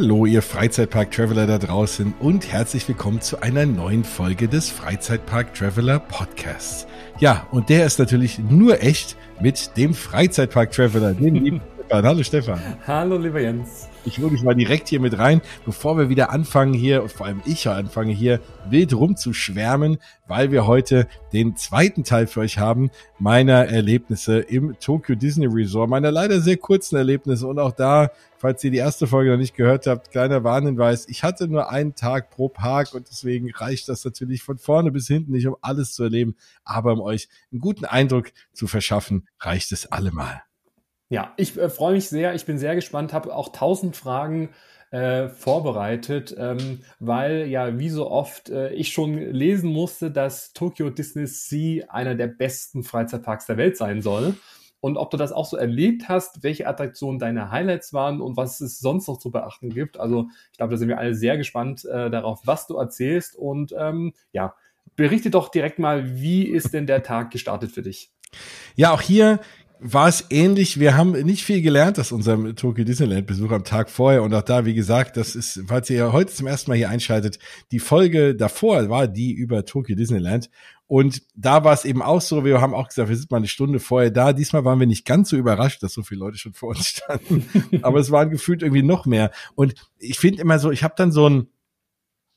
Hallo, ihr Freizeitpark-Traveler da draußen und herzlich willkommen zu einer neuen Folge des Freizeitpark-Traveler Podcasts. Ja, und der ist natürlich nur echt mit dem Freizeitpark-Traveler, dem lieben Stefan. Hallo Stefan. Hallo lieber Jens. Ich hole mich mal direkt hier mit rein, bevor wir wieder anfangen hier, und vor allem ich anfange hier wild rumzuschwärmen, weil wir heute den zweiten Teil für euch haben, meiner Erlebnisse im Tokyo Disney Resort, meiner leider sehr kurzen Erlebnisse und auch da, falls ihr die erste Folge noch nicht gehört habt, kleiner Warnhinweis, ich hatte nur einen Tag pro Park und deswegen reicht das natürlich von vorne bis hinten nicht, um alles zu erleben, aber um euch einen guten Eindruck zu verschaffen, reicht es allemal. Ja, ich äh, freue mich sehr. Ich bin sehr gespannt, habe auch tausend Fragen äh, vorbereitet, ähm, weil ja wie so oft äh, ich schon lesen musste, dass Tokyo Disney Sea einer der besten Freizeitparks der Welt sein soll. Und ob du das auch so erlebt hast, welche Attraktionen deine Highlights waren und was es sonst noch zu beachten gibt. Also ich glaube, da sind wir alle sehr gespannt äh, darauf, was du erzählst. Und ähm, ja, berichte doch direkt mal, wie ist denn der Tag gestartet für dich? Ja, auch hier war es ähnlich. Wir haben nicht viel gelernt aus unserem Tokyo Disneyland Besuch am Tag vorher. Und auch da, wie gesagt, das ist, falls ihr heute zum ersten Mal hier einschaltet, die Folge davor war die über Tokyo Disneyland. Und da war es eben auch so, wir haben auch gesagt, wir sind mal eine Stunde vorher da. Diesmal waren wir nicht ganz so überrascht, dass so viele Leute schon vor uns standen, aber es waren gefühlt irgendwie noch mehr. Und ich finde immer so, ich habe dann so ein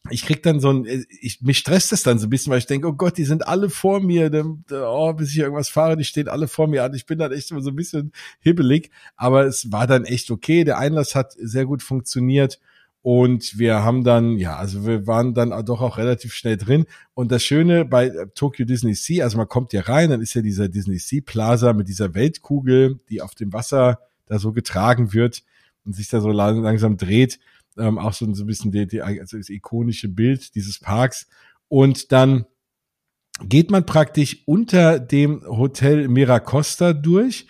ich krieg dann so ein, äh, ich, mich stresst es dann so ein bisschen, weil ich denke, oh Gott, die sind alle vor mir, oh, bis ich irgendwas fahre, die stehen alle vor mir an. Ich bin dann echt immer so ein bisschen hibbelig, aber es war dann echt okay. Der Einlass hat sehr gut funktioniert und wir haben dann, ja, also wir waren dann doch auch relativ schnell drin. Und das Schöne bei äh, Tokyo Disney Sea, also man kommt ja rein, dann ist ja dieser Disney Sea Plaza mit dieser Weltkugel, die auf dem Wasser da so getragen wird und sich da so langsam dreht ähm, auch so, so ein bisschen die, die, also das ikonische Bild dieses Parks. Und dann geht man praktisch unter dem Hotel Miracosta durch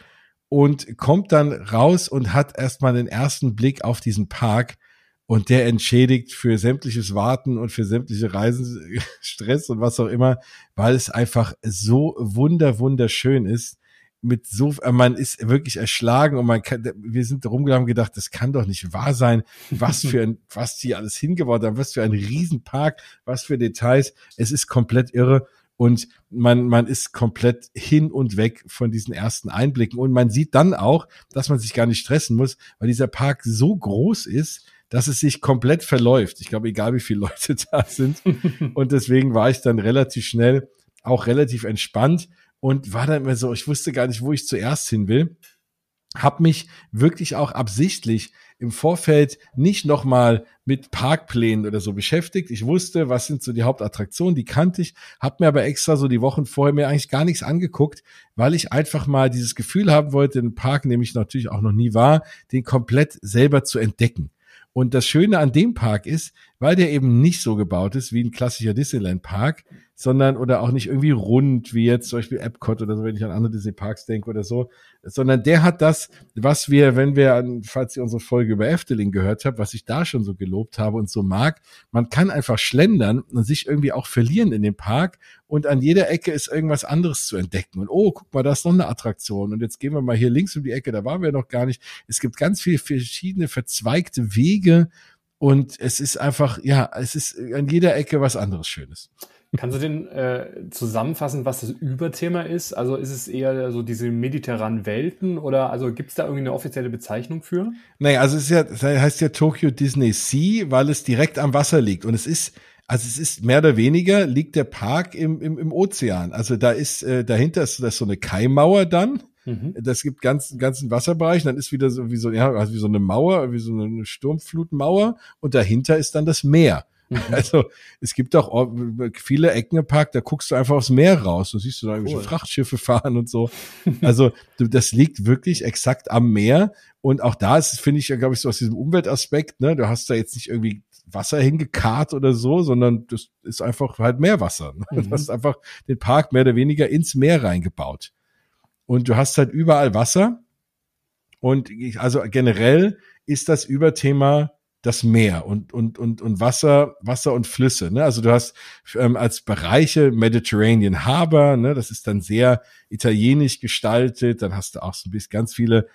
und kommt dann raus und hat erstmal den ersten Blick auf diesen Park und der entschädigt für sämtliches Warten und für sämtliche Reisen, Stress und was auch immer, weil es einfach so wunder wunderschön ist mit so, äh, man ist wirklich erschlagen und man kann, wir sind rumgelaufen gedacht, das kann doch nicht wahr sein, was für ein, was die alles hingebaut haben, was für ein Riesenpark, was für Details. Es ist komplett irre und man, man ist komplett hin und weg von diesen ersten Einblicken und man sieht dann auch, dass man sich gar nicht stressen muss, weil dieser Park so groß ist, dass es sich komplett verläuft. Ich glaube, egal wie viele Leute da sind. Und deswegen war ich dann relativ schnell auch relativ entspannt und war dann immer so, ich wusste gar nicht, wo ich zuerst hin will. Hab mich wirklich auch absichtlich im Vorfeld nicht nochmal mit Parkplänen oder so beschäftigt. Ich wusste, was sind so die Hauptattraktionen, die kannte ich, hab mir aber extra so die Wochen vorher mir eigentlich gar nichts angeguckt, weil ich einfach mal dieses Gefühl haben wollte, den Park, in dem ich natürlich auch noch nie war, den komplett selber zu entdecken. Und das Schöne an dem Park ist, weil der eben nicht so gebaut ist wie ein klassischer Disneyland Park, sondern oder auch nicht irgendwie rund wie jetzt zum Beispiel Epcot oder so, wenn ich an andere Disney Parks denke oder so, sondern der hat das, was wir, wenn wir falls ihr unsere Folge über Efteling gehört habt, was ich da schon so gelobt habe und so mag, man kann einfach schlendern und sich irgendwie auch verlieren in dem Park und an jeder Ecke ist irgendwas anderes zu entdecken und oh, guck mal, da ist noch eine Attraktion und jetzt gehen wir mal hier links um die Ecke, da waren wir noch gar nicht. Es gibt ganz viele verschiedene verzweigte Wege und es ist einfach, ja, es ist an jeder Ecke was anderes Schönes. Kannst du denn äh, zusammenfassen, was das Überthema ist? Also ist es eher so diese mediterranen Welten oder also gibt es da irgendwie eine offizielle Bezeichnung für? Naja, also es ist ja, heißt ja Tokyo Disney Sea, weil es direkt am Wasser liegt. Und es ist, also es ist mehr oder weniger liegt der Park im, im, im Ozean. Also da ist, äh, dahinter ist das so eine Kaimauer dann. Mhm. Das gibt ganz, ganzen Wasserbereich, dann ist wieder so wie so, ja, also wie so eine Mauer, wie so eine Sturmflutmauer und dahinter ist dann das Meer. Mhm. Also es gibt auch viele Ecken im Park, da guckst du einfach aufs Meer raus und siehst du da irgendwelche cool. Frachtschiffe fahren und so. Also das liegt wirklich exakt am Meer und auch da ist, finde ich, glaube ich, so aus diesem Umweltaspekt, ne, du hast da jetzt nicht irgendwie Wasser hingekarrt oder so, sondern das ist einfach halt Meerwasser. Ne? Mhm. Du hast einfach den Park mehr oder weniger ins Meer reingebaut. Und du hast halt überall Wasser. Und ich, also generell ist das Überthema das Meer und, und, und, und Wasser, Wasser und Flüsse. Ne? Also du hast ähm, als Bereiche Mediterranean Harbor, ne? das ist dann sehr italienisch gestaltet. Dann hast du auch so ein bisschen ganz viele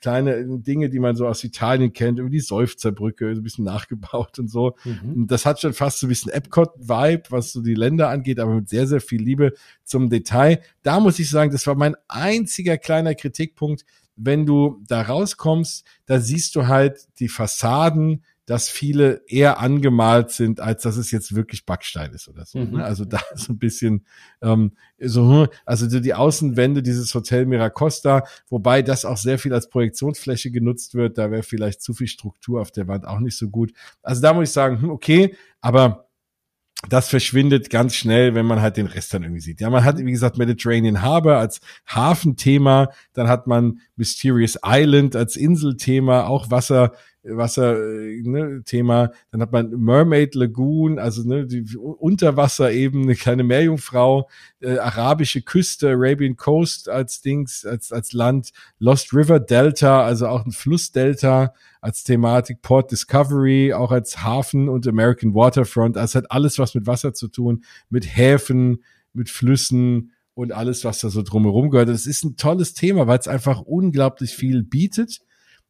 kleine Dinge, die man so aus Italien kennt, über die Seufzerbrücke, so ein bisschen nachgebaut und so. Mhm. Das hat schon fast so ein bisschen Epcot-Vibe, was so die Länder angeht, aber mit sehr, sehr viel Liebe zum Detail. Da muss ich sagen, das war mein einziger kleiner Kritikpunkt. Wenn du da rauskommst, da siehst du halt die Fassaden, dass viele eher angemalt sind, als dass es jetzt wirklich Backstein ist oder so. Ne? Mhm. Also da ist ein bisschen ähm, so, hm, also die Außenwände dieses Hotel Miracosta, wobei das auch sehr viel als Projektionsfläche genutzt wird, da wäre vielleicht zu viel Struktur auf der Wand auch nicht so gut. Also da muss ich sagen, hm, okay, aber das verschwindet ganz schnell, wenn man halt den Rest dann irgendwie sieht. Ja, man hat, wie gesagt, Mediterranean Harbor als Hafenthema, dann hat man Mysterious Island als Inselthema, auch Wasser, Wasser-Thema. Ne, Dann hat man Mermaid Lagoon, also ne, die Unterwasser eben, eine kleine Meerjungfrau, äh, arabische Küste, Arabian Coast als Dings, als, als Land, Lost River Delta, also auch ein Flussdelta als Thematik, Port Discovery, auch als Hafen und American Waterfront. Also hat alles was mit Wasser zu tun, mit Häfen, mit Flüssen, und alles, was da so drumherum gehört. Das ist ein tolles Thema, weil es einfach unglaublich viel bietet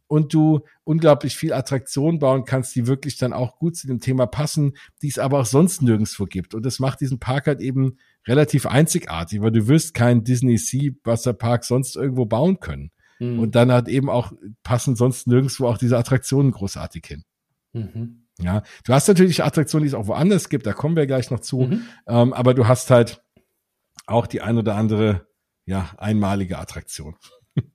und du unglaublich viel Attraktion bauen kannst, die wirklich dann auch gut zu dem Thema passen, die es aber auch sonst nirgendwo gibt. Und das macht diesen Park halt eben relativ einzigartig, weil du wirst keinen Disney Sea Wasserpark sonst irgendwo bauen können. Mhm. Und dann hat eben auch passen sonst nirgendwo auch diese Attraktionen großartig hin. Mhm. Ja, du hast natürlich Attraktionen, die es auch woanders gibt, da kommen wir gleich noch zu, mhm. ähm, aber du hast halt auch die ein oder andere, ja, einmalige Attraktion.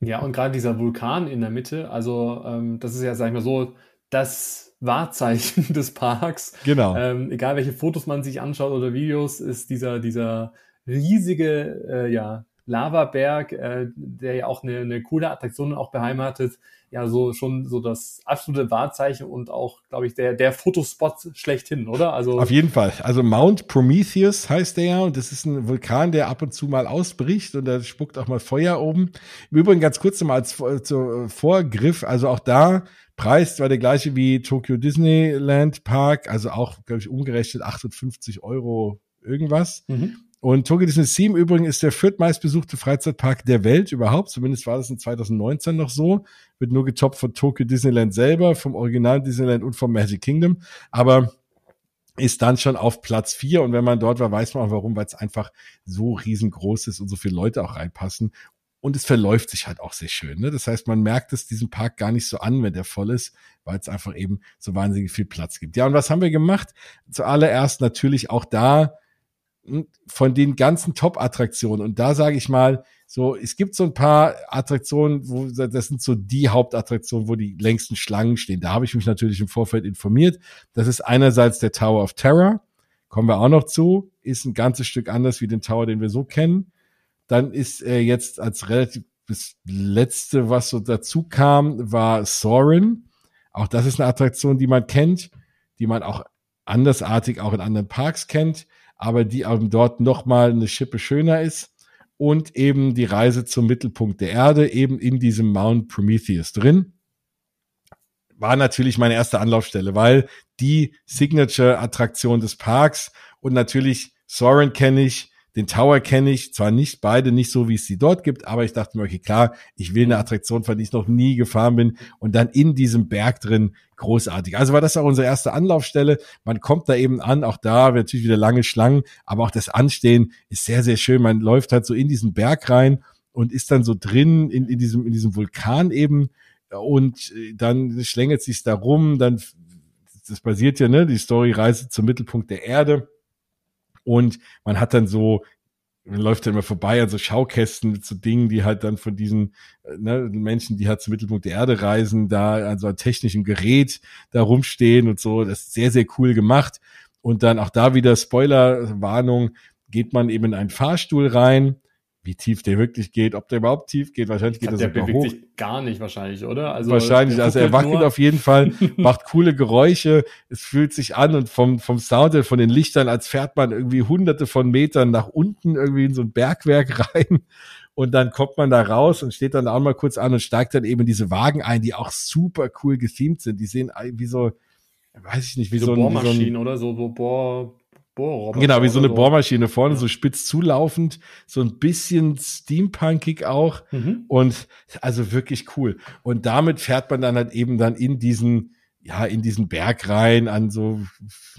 Ja, und gerade dieser Vulkan in der Mitte, also ähm, das ist ja, sag ich mal so, das Wahrzeichen des Parks. Genau. Ähm, egal welche Fotos man sich anschaut oder Videos, ist dieser, dieser riesige, äh, ja, Lavaberg, äh, der ja auch eine, eine coole Attraktion auch beheimatet, ja so schon so das absolute Wahrzeichen und auch, glaube ich, der, der Fotospot schlechthin, oder? Also Auf jeden Fall. Also Mount Prometheus heißt der ja und das ist ein Vulkan, der ab und zu mal ausbricht und da spuckt auch mal Feuer oben. Im Übrigen ganz kurz mal als zu, Vorgriff, also auch da Preis war der gleiche wie Tokyo Disneyland Park, also auch, glaube ich, umgerechnet 58 Euro irgendwas. Mhm. Und Tokyo Disney Sea im Übrigen ist der viertmeistbesuchte Freizeitpark der Welt überhaupt. Zumindest war das in 2019 noch so. Wird nur getoppt von Tokyo Disneyland selber, vom Original Disneyland und vom Magic Kingdom. Aber ist dann schon auf Platz vier. Und wenn man dort war, weiß man auch warum, weil es einfach so riesengroß ist und so viele Leute auch reinpassen. Und es verläuft sich halt auch sehr schön. Ne? Das heißt, man merkt es diesem Park gar nicht so an, wenn der voll ist, weil es einfach eben so wahnsinnig viel Platz gibt. Ja, und was haben wir gemacht? Zuallererst natürlich auch da von den ganzen Top-Attraktionen. Und da sage ich mal, so, es gibt so ein paar Attraktionen, wo das sind so die Hauptattraktionen, wo die längsten Schlangen stehen. Da habe ich mich natürlich im Vorfeld informiert. Das ist einerseits der Tower of Terror, kommen wir auch noch zu, ist ein ganzes Stück anders wie den Tower, den wir so kennen. Dann ist er jetzt als relativ das letzte, was so dazu kam, war Soren. Auch das ist eine Attraktion, die man kennt, die man auch andersartig auch in anderen Parks kennt aber die dort nochmal eine Schippe schöner ist. Und eben die Reise zum Mittelpunkt der Erde, eben in diesem Mount Prometheus drin. War natürlich meine erste Anlaufstelle, weil die Signature-Attraktion des Parks und natürlich Soren kenne ich, den Tower kenne ich, zwar nicht beide, nicht so, wie es sie dort gibt, aber ich dachte mir, okay, klar, ich will eine Attraktion, von der ich noch nie gefahren bin und dann in diesem Berg drin, großartig. Also war das auch unsere erste Anlaufstelle. Man kommt da eben an, auch da natürlich wieder lange Schlangen, aber auch das Anstehen ist sehr, sehr schön. Man läuft halt so in diesen Berg rein und ist dann so drin in, in diesem, in diesem Vulkan eben und dann schlängelt sich da rum, dann das basiert ja, ne, die Story Reise zum Mittelpunkt der Erde und man hat dann so, läuft dann immer vorbei an so Schaukästen mit so Dingen, die halt dann von diesen äh, ne, Menschen, die halt zum Mittelpunkt der Erde reisen, da an so einem technischen Gerät da rumstehen und so. Das ist sehr, sehr cool gemacht. Und dann auch da wieder Spoiler-Warnung, geht man eben in einen Fahrstuhl rein wie tief der wirklich geht, ob der überhaupt tief geht. Wahrscheinlich geht er sogar der bewegt hoch. sich gar nicht wahrscheinlich, oder? Also wahrscheinlich, also er wackelt nur. auf jeden Fall, macht coole Geräusche, es fühlt sich an und vom, vom Sound, von den Lichtern, als fährt man irgendwie hunderte von Metern nach unten irgendwie in so ein Bergwerk rein und dann kommt man da raus und steht dann auch mal kurz an und steigt dann eben diese Wagen ein, die auch super cool gethemt sind. Die sehen wie so, weiß ich nicht, wie so, so Bohrmaschinen oder so, so Bohr Bohrroboter. Genau, wie so eine. Bohrmaschine vorne, ja. so spitz zulaufend, so ein bisschen steampunkig auch mhm. und also wirklich cool. Und damit fährt man dann halt eben dann in diesen, ja, in diesen Berg rein an so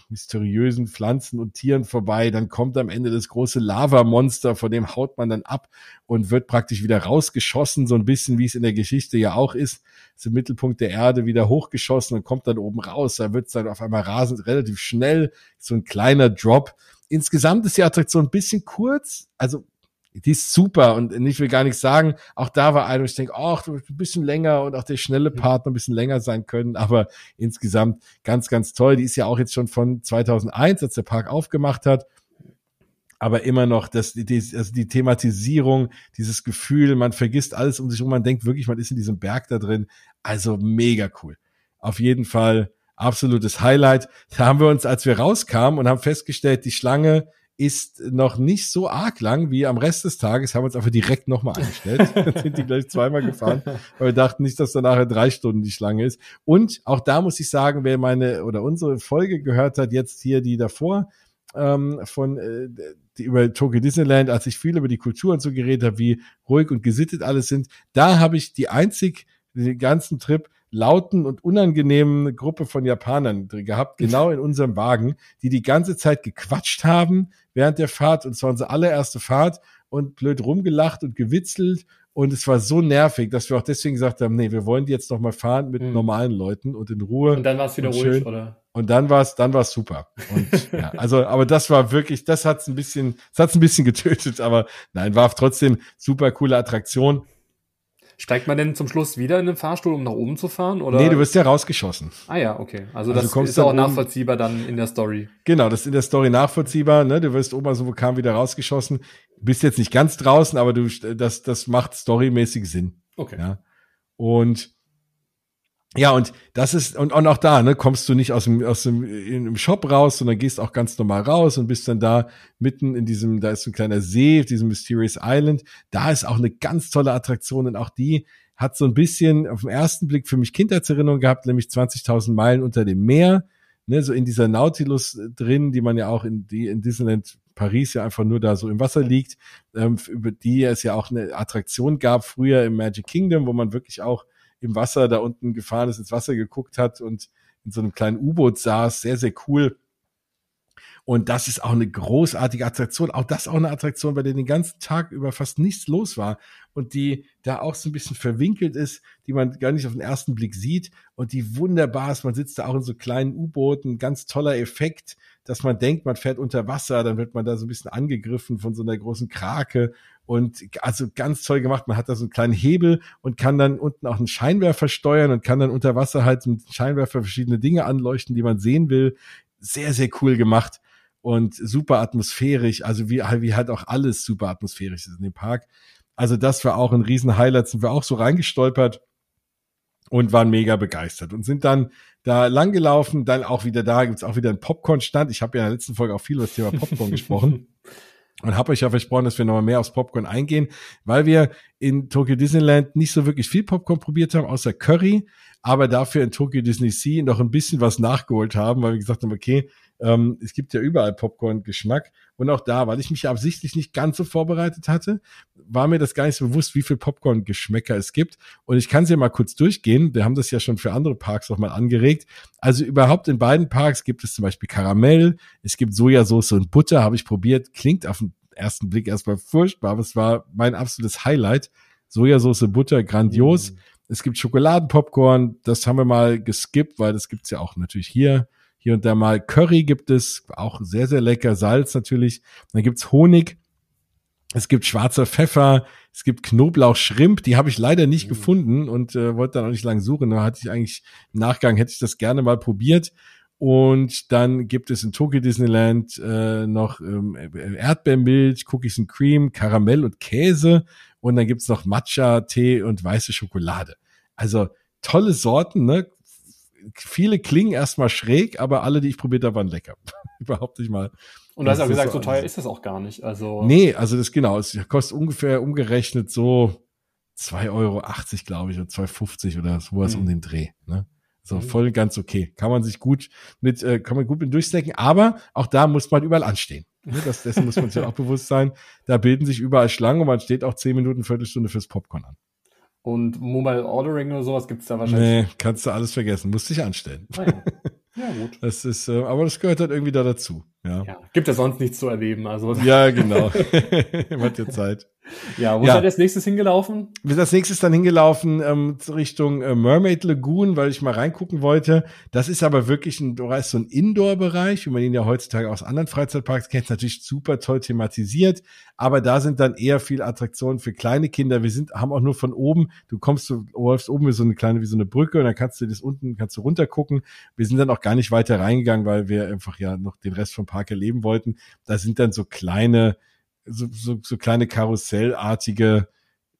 mysteriösen Pflanzen und Tieren vorbei. Dann kommt am Ende das große Lavamonster, von dem haut man dann ab und wird praktisch wieder rausgeschossen, so ein bisschen wie es in der Geschichte ja auch ist. Im Mittelpunkt der Erde wieder hochgeschossen und kommt dann oben raus. Da wird es dann auf einmal rasend relativ schnell, so ein kleiner Drop. Insgesamt ist die Attraktion ein bisschen kurz, also die ist super und ich will gar nichts sagen. Auch da war einer, ich denke, ach, ein bisschen länger und auch der schnelle. Part noch ein bisschen länger sein können, aber insgesamt ganz, ganz toll. Die ist ja auch jetzt schon von 2001, als der Park aufgemacht hat. Aber immer noch, das, die, also die Thematisierung, dieses Gefühl, man vergisst alles um sich herum, man denkt wirklich, man ist in diesem Berg da drin. Also mega cool. Auf jeden Fall absolutes Highlight. Da haben wir uns, als wir rauskamen und haben festgestellt, die Schlange ist noch nicht so arg lang wie am Rest des Tages. Haben wir uns einfach direkt nochmal eingestellt. sind die gleich zweimal gefahren, weil wir dachten nicht, dass da nachher drei Stunden die Schlange ist. Und auch da muss ich sagen, wer meine oder unsere Folge gehört hat, jetzt hier die davor, ähm, von äh, die über Tokyo Disneyland, als ich viel über die Kultur und so geredet habe, wie ruhig und gesittet alles sind, da habe ich die einzig den ganzen Trip lauten und unangenehmen Gruppe von Japanern gehabt, genau in unserem Wagen, die die ganze Zeit gequatscht haben während der Fahrt und zwar unsere allererste Fahrt und blöd rumgelacht und gewitzelt und es war so nervig, dass wir auch deswegen gesagt haben, nee, wir wollen die jetzt noch mal fahren mit mhm. normalen Leuten und in Ruhe. Und dann war es wieder ruhig, schön. oder? Und dann war es, dann war es super. Und ja, also, aber das war wirklich, das hat's ein bisschen, das hat's ein bisschen getötet, aber nein, war trotzdem super coole Attraktion. Steigt man denn zum Schluss wieder in den Fahrstuhl, um nach oben zu fahren? Oder? Nee, du wirst ja rausgeschossen. Ah ja, okay. Also, also das ist auch um, nachvollziehbar dann in der Story. Genau, das ist in der Story nachvollziehbar. Ne? Du wirst oben also kam wieder rausgeschossen. Bist jetzt nicht ganz draußen, aber du, das, das macht storymäßig Sinn. Okay. Ja? Und ja, und das ist, und, und auch da, ne, kommst du nicht aus dem, aus dem, im Shop raus, sondern gehst auch ganz normal raus und bist dann da mitten in diesem, da ist so ein kleiner See, diesem Mysterious Island. Da ist auch eine ganz tolle Attraktion und auch die hat so ein bisschen auf den ersten Blick für mich Kindheitserinnerung gehabt, nämlich 20.000 Meilen unter dem Meer, ne, so in dieser Nautilus drin, die man ja auch in, die, in Disneyland Paris ja einfach nur da so im Wasser liegt, ähm, über die es ja auch eine Attraktion gab früher im Magic Kingdom, wo man wirklich auch im Wasser da unten gefahren ist, ins Wasser geguckt hat und in so einem kleinen U-Boot saß. Sehr, sehr cool. Und das ist auch eine großartige Attraktion. Auch das auch eine Attraktion, bei der den ganzen Tag über fast nichts los war und die da auch so ein bisschen verwinkelt ist, die man gar nicht auf den ersten Blick sieht und die wunderbar ist. Man sitzt da auch in so kleinen U-Booten, ganz toller Effekt, dass man denkt, man fährt unter Wasser, dann wird man da so ein bisschen angegriffen von so einer großen Krake und also ganz toll gemacht. Man hat da so einen kleinen Hebel und kann dann unten auch einen Scheinwerfer steuern und kann dann unter Wasser halt mit Scheinwerfer verschiedene Dinge anleuchten, die man sehen will. Sehr, sehr cool gemacht und super atmosphärisch. Also wie, wie halt auch alles super atmosphärisch ist in dem Park. Also das war auch ein riesen Highlight. Sind wir auch so reingestolpert und waren mega begeistert und sind dann da langgelaufen. Dann auch wieder da gibt's auch wieder einen Popcorn-Stand. Ich habe ja in der letzten Folge auch viel über das Thema Popcorn gesprochen. und habe euch ja versprochen, dass wir nochmal mehr aufs Popcorn eingehen, weil wir in Tokyo Disneyland nicht so wirklich viel Popcorn probiert haben, außer Curry, aber dafür in Tokyo Disney Sea noch ein bisschen was nachgeholt haben, weil wir gesagt haben, okay, ähm, es gibt ja überall Popcorn-Geschmack. Und auch da, weil ich mich absichtlich nicht ganz so vorbereitet hatte, war mir das gar nicht so bewusst, wie viel Popcorn-Geschmäcker es gibt. Und ich kann es ja mal kurz durchgehen. Wir haben das ja schon für andere Parks auch mal angeregt. Also überhaupt in beiden Parks gibt es zum Beispiel Karamell, es gibt Sojasauce und Butter, habe ich probiert. Klingt auf den ersten Blick erstmal furchtbar, aber es war mein absolutes Highlight. Sojasauce, Butter, grandios. Mm. Es gibt Schokoladenpopcorn, das haben wir mal geskippt, weil das gibt's ja auch natürlich hier hier und da mal Curry gibt es, auch sehr, sehr lecker. Salz natürlich. Dann gibt's Honig. Es gibt schwarzer Pfeffer, es gibt Knoblauch, Shrimp, die habe ich leider nicht mhm. gefunden und äh, wollte dann auch nicht lange suchen. Da hatte ich eigentlich im Nachgang hätte ich das gerne mal probiert. Und dann gibt es in Tokyo Disneyland äh, noch ähm, Erdbeermilch, Cookies and Cream, Karamell und Käse. Und dann gibt's noch Matcha, Tee und weiße Schokolade. Also tolle Sorten, ne? viele klingen erstmal schräg, aber alle, die ich probiert habe, waren lecker. Überhaupt nicht mal. Und du hast ja gesagt, so, so teuer ist das auch gar nicht. Also nee, also das genau, es kostet ungefähr umgerechnet so 2,80 Euro, glaube ich, oder 2,50 oder sowas mhm. um den Dreh. Ne? So, mhm. voll ganz okay. Kann man sich gut mit, äh, kann man gut mit durchsnacken, aber auch da muss man überall anstehen. Ne, das, dessen muss man sich auch bewusst sein. Da bilden sich überall Schlangen und man steht auch zehn Minuten, Viertelstunde fürs Popcorn an. Und Mobile Ordering oder sowas gibt's da wahrscheinlich. Nee, kannst du alles vergessen. Musst dich anstellen. Ah, ja. ja, gut. Das ist, äh, aber das gehört halt irgendwie da dazu. Ja. ja. Gibt ja sonst nichts zu erleben. Also. Ja, genau. Hat ja Zeit. Ja, wo ja. seid ihr als nächstes hingelaufen? Wir sind als nächstes dann hingelaufen ähm, Richtung äh, Mermaid Lagoon, weil ich mal reingucken wollte. Das ist aber wirklich ein, du weißt, so ein Indoor-Bereich, wie man ihn ja heutzutage aus anderen Freizeitparks kennt, natürlich super toll thematisiert. Aber da sind dann eher viel Attraktionen für kleine Kinder. Wir sind, haben auch nur von oben, du kommst, du läufst oben wie so eine kleine, wie so eine Brücke und dann kannst du das unten, kannst du runtergucken. Wir sind dann auch gar nicht weiter reingegangen, weil wir einfach ja noch den Rest vom Park erleben wollten. Da sind dann so kleine, so, so, so kleine Karussellartige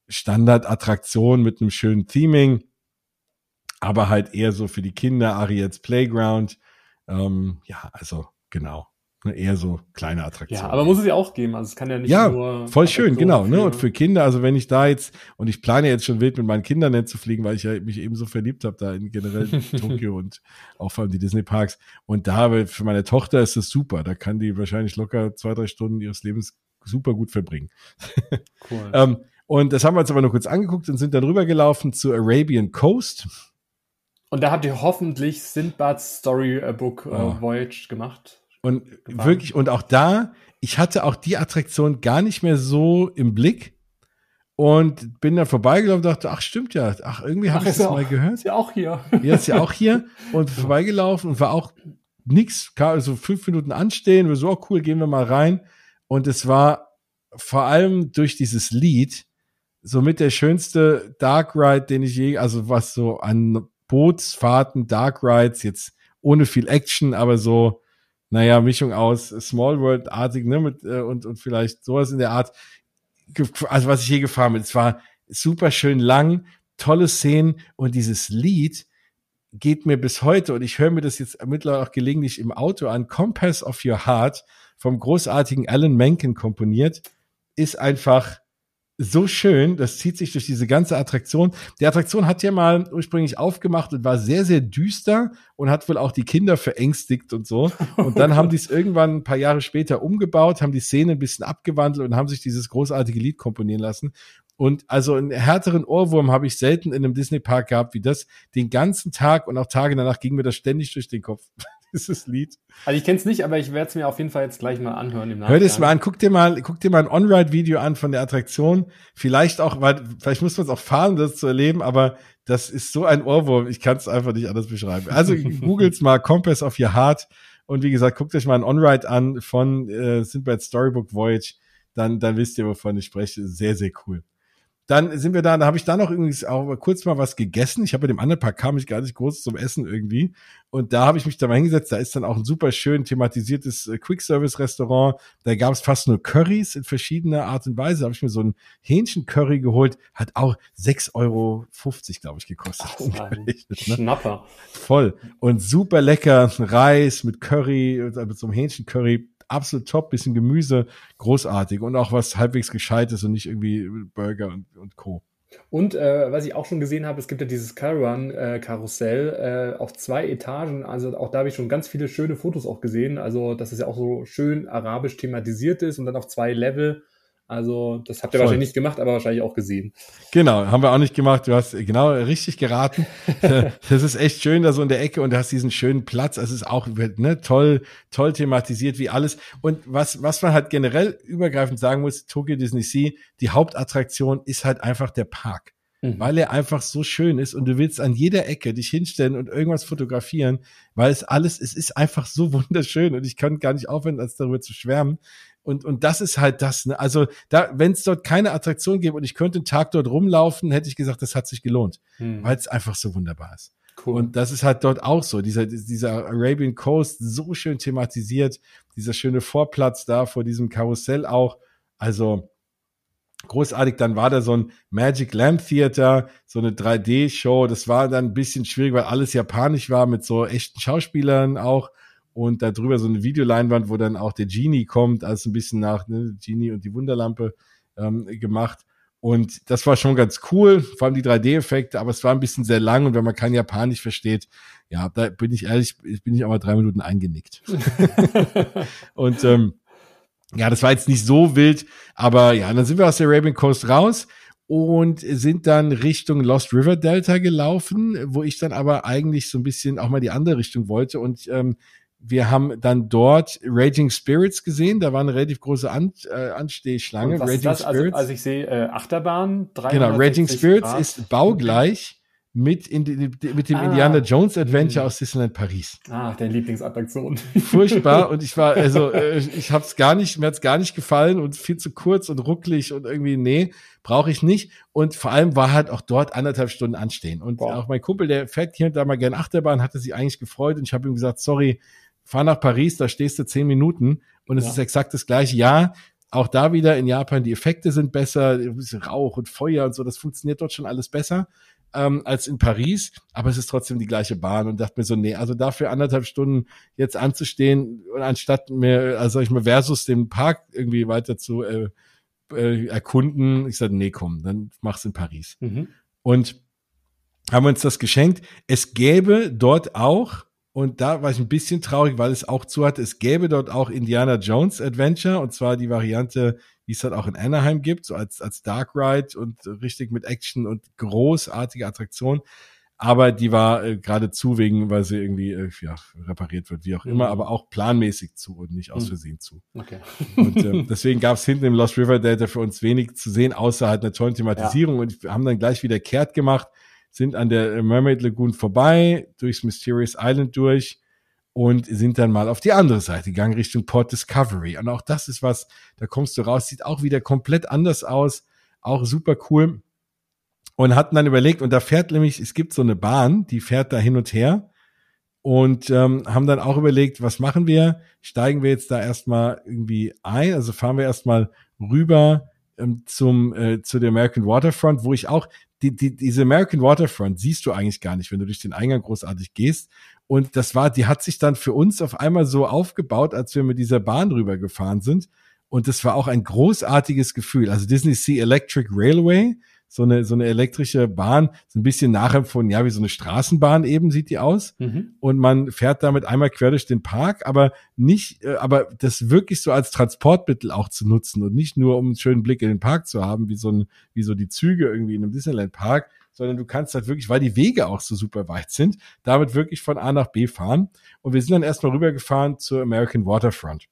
Standardattraktionen mit einem schönen Theming, aber halt eher so für die Kinder, Ariets Playground. Ähm, ja, also genau. Ne, eher so kleine Attraktionen. Ja, aber muss es ja auch geben. Also es kann ja nicht ja, nur. Voll schön, genau. Ne? Und für Kinder, also wenn ich da jetzt, und ich plane jetzt schon wild mit meinen Kindern nicht zu fliegen, weil ich ja mich eben so verliebt habe da in generell Tokio und auch vor allem die Disney Parks. Und da für meine Tochter ist es super. Da kann die wahrscheinlich locker zwei, drei Stunden ihres Lebens super gut verbringen. Cool. ähm, und das haben wir uns aber nur kurz angeguckt und sind dann rübergelaufen zu Arabian Coast. Und da habt ihr hoffentlich Sindbads Storybook äh, oh. Voyage gemacht. Und gefahren. wirklich, und auch da, ich hatte auch die Attraktion gar nicht mehr so im Blick und bin dann vorbeigelaufen und dachte, ach stimmt ja, ach irgendwie habe ich das mal gehört. Ist ja auch hier. Ja, ist ja auch hier und vorbeigelaufen und war auch nix, also fünf Minuten anstehen, wir so, oh cool, gehen wir mal rein und es war vor allem durch dieses Lied somit der schönste Dark Ride, den ich je, also was so an Bootsfahrten, Dark Rides, jetzt ohne viel Action, aber so naja, Mischung aus Small World-artig, ne, mit, äh, und, und vielleicht sowas in der Art, also was ich hier gefahren bin. Es war super schön lang, tolle Szenen und dieses Lied geht mir bis heute und ich höre mir das jetzt mittlerweile auch gelegentlich im Auto an. Compass of Your Heart vom großartigen Alan Menken komponiert, ist einfach so schön, das zieht sich durch diese ganze Attraktion. Die Attraktion hat ja mal ursprünglich aufgemacht und war sehr, sehr düster und hat wohl auch die Kinder verängstigt und so. Und dann haben die es irgendwann ein paar Jahre später umgebaut, haben die Szene ein bisschen abgewandelt und haben sich dieses großartige Lied komponieren lassen. Und also einen härteren Ohrwurm habe ich selten in einem Disney-Park gehabt wie das. Den ganzen Tag und auch Tage danach ging mir das ständig durch den Kopf dieses Lied. Also ich kenne es nicht, aber ich werde es mir auf jeden Fall jetzt gleich mal anhören im Hör das mal an, guck dir mal, guck dir mal ein On-Ride-Video an von der Attraktion. Vielleicht auch, weil vielleicht muss man es auch fahren, das zu erleben, aber das ist so ein Ohrwurm, ich kann es einfach nicht anders beschreiben. Also googles mal Compass of Your Heart und wie gesagt, guckt euch mal ein On-Ride an von äh, Sindbad Storybook Voyage, dann, dann wisst ihr, wovon ich spreche. Sehr, sehr cool. Dann sind wir da, da habe ich da noch irgendwie auch kurz mal was gegessen. Ich habe bei dem anderen Park kam ich gar nicht groß zum Essen irgendwie. Und da habe ich mich da mal hingesetzt. Da ist dann auch ein super schön thematisiertes äh, Quick-Service-Restaurant. Da gab es fast nur Currys in verschiedener Art und Weise. Da habe ich mir so ein Hähnchen-Curry geholt. Hat auch 6,50 Euro, glaube ich, gekostet. Ach, ne? Schnapper. Voll. Und super lecker Reis mit Curry, äh, mit so einem Hähnchen-Curry absolut top, bisschen Gemüse, großartig und auch was halbwegs gescheites und nicht irgendwie Burger und, und Co. Und äh, was ich auch schon gesehen habe, es gibt ja dieses Caravan-Karussell äh, auf zwei Etagen. Also auch da habe ich schon ganz viele schöne Fotos auch gesehen. Also dass es ja auch so schön arabisch thematisiert ist und dann auf zwei Level. Also, das habt ihr Voll. wahrscheinlich nicht gemacht, aber wahrscheinlich auch gesehen. Genau, haben wir auch nicht gemacht. Du hast genau richtig geraten. das ist echt schön da so in der Ecke und du hast diesen schönen Platz. Es ist auch ne, toll, toll thematisiert wie alles. Und was, was man halt generell übergreifend sagen muss, Tokyo Disney Sea, die Hauptattraktion ist halt einfach der Park. Mhm. Weil er einfach so schön ist und du willst an jeder Ecke dich hinstellen und irgendwas fotografieren, weil es alles, es ist einfach so wunderschön und ich kann gar nicht aufhören, als darüber zu schwärmen. Und, und das ist halt das. Ne? Also, da, wenn es dort keine Attraktion gäbe und ich könnte einen Tag dort rumlaufen, hätte ich gesagt, das hat sich gelohnt, hm. weil es einfach so wunderbar ist. Cool. Und das ist halt dort auch so. Dieser, dieser Arabian Coast, so schön thematisiert, dieser schöne Vorplatz da vor diesem Karussell auch. Also großartig. Dann war da so ein Magic Lamp Theater, so eine 3D-Show. Das war dann ein bisschen schwierig, weil alles japanisch war mit so echten Schauspielern auch und da drüber so eine Videoleinwand, wo dann auch der Genie kommt, also ein bisschen nach ne, Genie und die Wunderlampe ähm, gemacht. Und das war schon ganz cool, vor allem die 3D-Effekte, aber es war ein bisschen sehr lang und wenn man kein Japanisch versteht, ja, da bin ich ehrlich, bin ich auch mal drei Minuten eingenickt. und ähm, ja, das war jetzt nicht so wild, aber ja, dann sind wir aus der Arabian Coast raus und sind dann Richtung Lost River Delta gelaufen, wo ich dann aber eigentlich so ein bisschen auch mal die andere Richtung wollte und ähm, wir haben dann dort Raging Spirits gesehen. Da war eine relativ große An äh, Anstehschlange. Raging Spirits. Also, also, ich sehe äh, Achterbahn. Genau, Raging Spirits Grad. ist baugleich mit, in, mit dem ah. Indiana Jones Adventure mhm. aus Disneyland Paris. Ah, deine Lieblingsattraktion. Furchtbar und ich war, also äh, ich habe es gar nicht, mir hat's gar nicht gefallen und viel zu kurz und rucklig und irgendwie, nee, brauche ich nicht. Und vor allem war halt auch dort anderthalb Stunden anstehen. Und wow. auch mein Kumpel, der fährt hier und da mal gerne Achterbahn, hatte sich eigentlich gefreut und ich habe ihm gesagt, sorry, fahr nach Paris, da stehst du zehn Minuten und es ja. ist exakt das gleiche. Ja, auch da wieder in Japan, die Effekte sind besser, Rauch und Feuer und so, das funktioniert dort schon alles besser ähm, als in Paris, aber es ist trotzdem die gleiche Bahn und dachte mir so, nee, also dafür anderthalb Stunden jetzt anzustehen und anstatt mir, also ich mal versus den Park irgendwie weiter zu äh, äh, erkunden, ich sagte, nee, komm, dann mach's in Paris. Mhm. Und haben uns das geschenkt. Es gäbe dort auch und da war ich ein bisschen traurig, weil es auch zu hatte. Es gäbe dort auch Indiana Jones Adventure und zwar die Variante, wie es halt auch in Anaheim gibt, so als, als Dark Ride und richtig mit Action und großartige Attraktion. Aber die war äh, gerade zu wegen, weil sie irgendwie äh, ja, repariert wird, wie auch immer, mhm. aber auch planmäßig zu und nicht aus mhm. Versehen zu. Okay. Und äh, deswegen gab es hinten im Lost River Delta für uns wenig zu sehen, außer halt einer tollen Thematisierung. Ja. Und wir haben dann gleich wieder kehrt gemacht sind an der Mermaid Lagoon vorbei, durchs Mysterious Island durch und sind dann mal auf die andere Seite gegangen, Richtung Port Discovery. Und auch das ist was, da kommst du raus, sieht auch wieder komplett anders aus, auch super cool. Und hatten dann überlegt, und da fährt nämlich, es gibt so eine Bahn, die fährt da hin und her. Und ähm, haben dann auch überlegt, was machen wir? Steigen wir jetzt da erstmal irgendwie ein? Also fahren wir erstmal rüber zum äh, zu der American Waterfront, wo ich auch die, die, diese American Waterfront siehst du eigentlich gar nicht, wenn du durch den Eingang großartig gehst. Und das war, die hat sich dann für uns auf einmal so aufgebaut, als wir mit dieser Bahn rübergefahren sind. Und das war auch ein großartiges Gefühl. Also Disney Sea Electric Railway, so eine, so eine elektrische Bahn, so ein bisschen nachempfunden, ja, wie so eine Straßenbahn eben sieht die aus. Mhm. Und man fährt damit einmal quer durch den Park, aber nicht, äh, aber das wirklich so als Transportmittel auch zu nutzen und nicht nur, um einen schönen Blick in den Park zu haben, wie so ein, wie so die Züge irgendwie in einem Disneyland Park, sondern du kannst halt wirklich, weil die Wege auch so super weit sind, damit wirklich von A nach B fahren. Und wir sind dann erstmal rübergefahren zur American Waterfront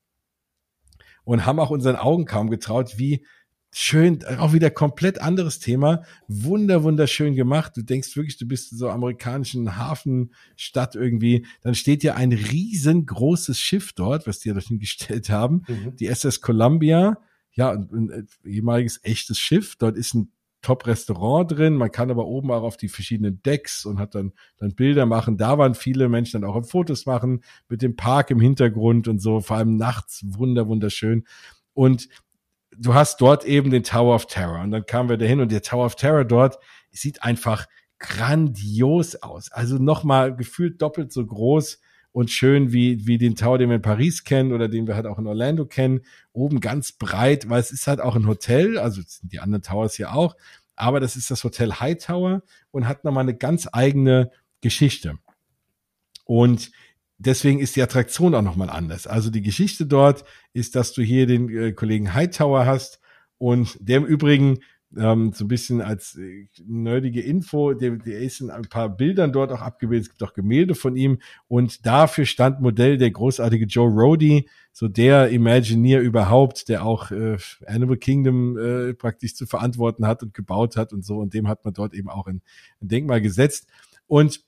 und haben auch unseren Augen kaum getraut, wie schön, auch wieder komplett anderes Thema. Wunder, wunderschön gemacht. Du denkst wirklich, du bist in so amerikanischen Hafenstadt irgendwie. Dann steht ja ein riesengroßes Schiff dort, was die ja dorthin gestellt haben. Mhm. Die SS Columbia. Ja, ein, ein ehemaliges echtes Schiff. Dort ist ein Top-Restaurant drin. Man kann aber oben auch auf die verschiedenen Decks und hat dann, dann Bilder machen. Da waren viele Menschen dann auch Fotos machen mit dem Park im Hintergrund und so, vor allem nachts wunder, wunderschön. Und du hast dort eben den Tower of Terror. Und dann kamen wir dahin und der Tower of Terror dort sieht einfach grandios aus. Also nochmal gefühlt doppelt so groß und schön wie, wie den Tower, den wir in Paris kennen oder den wir halt auch in Orlando kennen. Oben ganz breit, weil es ist halt auch ein Hotel, also sind die anderen Towers hier auch, aber das ist das Hotel High Tower und hat nochmal eine ganz eigene Geschichte. Und deswegen ist die Attraktion auch nochmal anders. Also die Geschichte dort ist, dass du hier den äh, Kollegen Hightower hast und der im Übrigen ähm, so ein bisschen als äh, nerdige Info, der, der ist in ein paar Bildern dort auch abgebildet, es gibt auch Gemälde von ihm und dafür stand Modell der großartige Joe Rody, so der Imagineer überhaupt, der auch äh, Animal Kingdom äh, praktisch zu verantworten hat und gebaut hat und so. Und dem hat man dort eben auch ein, ein Denkmal gesetzt. Und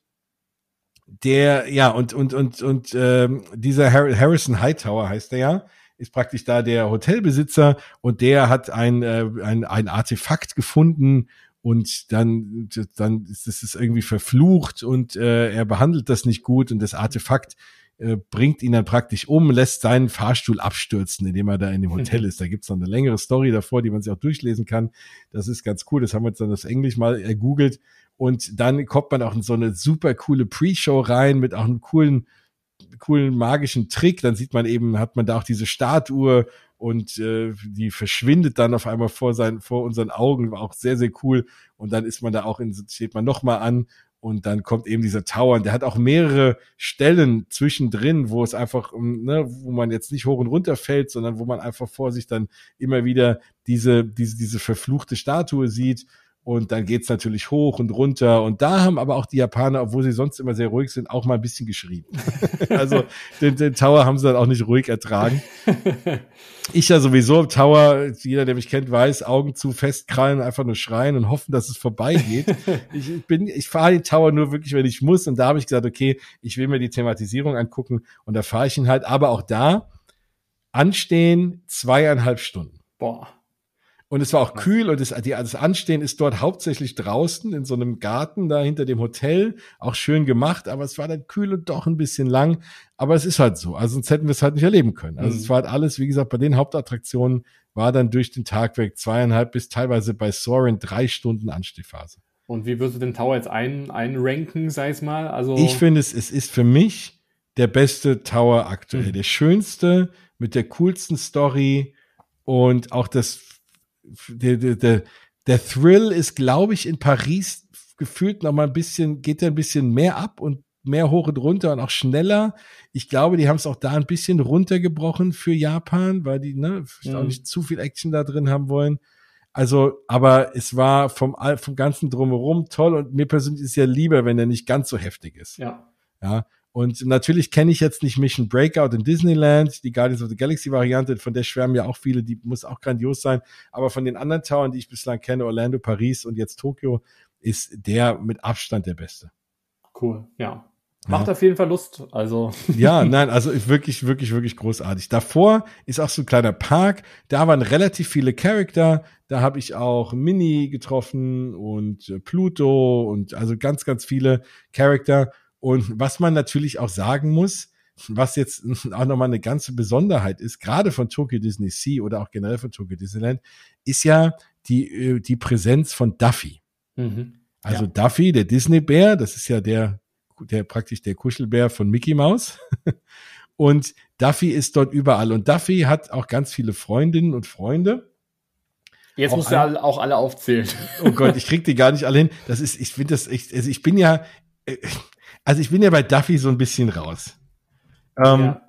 der, ja, und, und, und, und ähm, dieser Harrison Hightower heißt der ja, ist praktisch da der Hotelbesitzer und der hat ein, äh, ein, ein Artefakt gefunden und dann, dann ist es irgendwie verflucht und äh, er behandelt das nicht gut und das Artefakt äh, bringt ihn dann praktisch um, lässt seinen Fahrstuhl abstürzen, indem er da in dem Hotel ist. Da gibt's noch eine längere Story davor, die man sich auch durchlesen kann. Das ist ganz cool. Das haben wir jetzt dann das Englisch mal ergoogelt. Und dann kommt man auch in so eine super coole Pre-Show rein mit auch einem coolen coolen magischen Trick. Dann sieht man eben, hat man da auch diese Statue und äh, die verschwindet dann auf einmal vor seinen, vor unseren Augen, war auch sehr, sehr cool. Und dann ist man da auch in, steht man nochmal an und dann kommt eben dieser Tower. Und der hat auch mehrere Stellen zwischendrin, wo es einfach, ne, wo man jetzt nicht hoch und runter fällt, sondern wo man einfach vor sich dann immer wieder diese, diese, diese verfluchte Statue sieht. Und dann geht's natürlich hoch und runter. Und da haben aber auch die Japaner, obwohl sie sonst immer sehr ruhig sind, auch mal ein bisschen geschrien. also den, den Tower haben sie dann auch nicht ruhig ertragen. Ich ja sowieso im Tower, jeder, der mich kennt, weiß, Augen zu, festkrallen, einfach nur schreien und hoffen, dass es vorbeigeht. ich bin, ich fahre den Tower nur wirklich, wenn ich muss. Und da habe ich gesagt, okay, ich will mir die Thematisierung angucken. Und da fahre ich ihn halt. Aber auch da anstehen zweieinhalb Stunden. Boah. Und es war auch kühl und das, die, das Anstehen ist dort hauptsächlich draußen in so einem Garten da hinter dem Hotel. Auch schön gemacht, aber es war dann kühl und doch ein bisschen lang. Aber es ist halt so. Also sonst hätten wir es halt nicht erleben können. Also mhm. es war halt alles, wie gesagt, bei den Hauptattraktionen war dann durch den Tag weg zweieinhalb bis teilweise bei Soren drei Stunden Anstehphase. Und wie würdest du den Tower jetzt ein, einranken, sag ich mal? Also ich finde es, es ist für mich der beste Tower aktuell. Mhm. Der schönste, mit der coolsten Story und auch das der, der, der, der Thrill ist, glaube ich, in Paris gefühlt noch mal ein bisschen, geht er ein bisschen mehr ab und mehr hoch und runter und auch schneller. Ich glaube, die haben es auch da ein bisschen runtergebrochen für Japan, weil die ne, mhm. auch nicht zu viel Action da drin haben wollen. Also, aber es war vom, vom ganzen drumherum toll und mir persönlich ist ja lieber, wenn er nicht ganz so heftig ist. Ja. Ja. Und natürlich kenne ich jetzt nicht Mission Breakout in Disneyland, die Guardians of the Galaxy Variante, von der schwärmen ja auch viele, die muss auch grandios sein. Aber von den anderen Towern, die ich bislang kenne, Orlando, Paris und jetzt Tokio, ist der mit Abstand der beste. Cool, ja. Macht ja. auf jeden Fall Lust. Also. Ja, nein, also wirklich, wirklich, wirklich großartig. Davor ist auch so ein kleiner Park. Da waren relativ viele Charakter. Da habe ich auch Minnie getroffen und Pluto und also ganz, ganz viele Charakter. Und was man natürlich auch sagen muss, was jetzt auch nochmal eine ganze Besonderheit ist, gerade von Tokyo Disney Sea oder auch generell von Tokyo Disneyland, ist ja die, äh, die Präsenz von Duffy. Mhm. Also ja. Duffy, der Disney-Bär, das ist ja der, der praktisch der Kuschelbär von Mickey Mouse. Und Duffy ist dort überall. Und Duffy hat auch ganz viele Freundinnen und Freunde. Jetzt auch musst du alle, auch alle aufzählen. Oh Gott, ich krieg die gar nicht alle hin. Das ist, ich finde das, ich, also ich bin ja, äh, also ich bin ja bei Duffy so ein bisschen raus. Ähm, ja.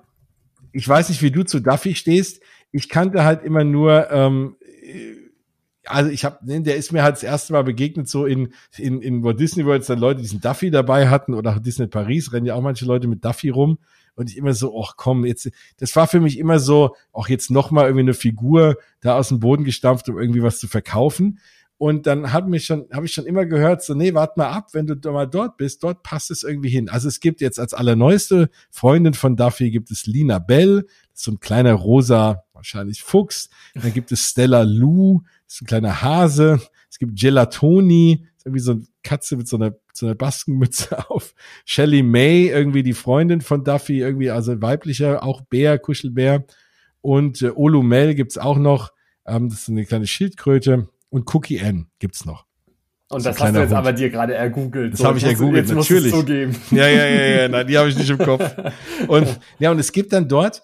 Ich weiß nicht, wie du zu Duffy stehst. Ich kannte halt immer nur, ähm, also ich habe, ne, der ist mir halt das erste Mal begegnet, so in, in, in Walt Disney World, dann Leute, die diesen Duffy dabei hatten oder auch Disney Paris, rennen ja auch manche Leute mit Duffy rum. Und ich immer so, ach komm, jetzt, das war für mich immer so, auch jetzt nochmal irgendwie eine Figur da aus dem Boden gestampft, um irgendwie was zu verkaufen. Und dann hat mich schon, habe ich schon immer gehört, so, nee, warte mal ab, wenn du mal dort bist, dort passt es irgendwie hin. Also es gibt jetzt als allerneueste Freundin von Duffy gibt es Lina Bell, so ein kleiner rosa, wahrscheinlich Fuchs. Dann gibt es Stella Lou, ist ein kleiner Hase. Es gibt Gelatoni, irgendwie so eine Katze mit so einer, so einer Baskenmütze auf. Shelly May, irgendwie die Freundin von Duffy, irgendwie, also weiblicher, auch Bär, Kuschelbär. Und äh, Olumel gibt's auch noch. Ähm, das ist eine kleine Schildkröte und Cookie N gibt's noch. Und das, das hast du jetzt Hund. aber dir gerade ergoogelt. Das so, habe ich ergoogelt, natürlich. Ja, ja, ja, ja, nein, die habe ich nicht im Kopf. Und ja, und es gibt dann dort,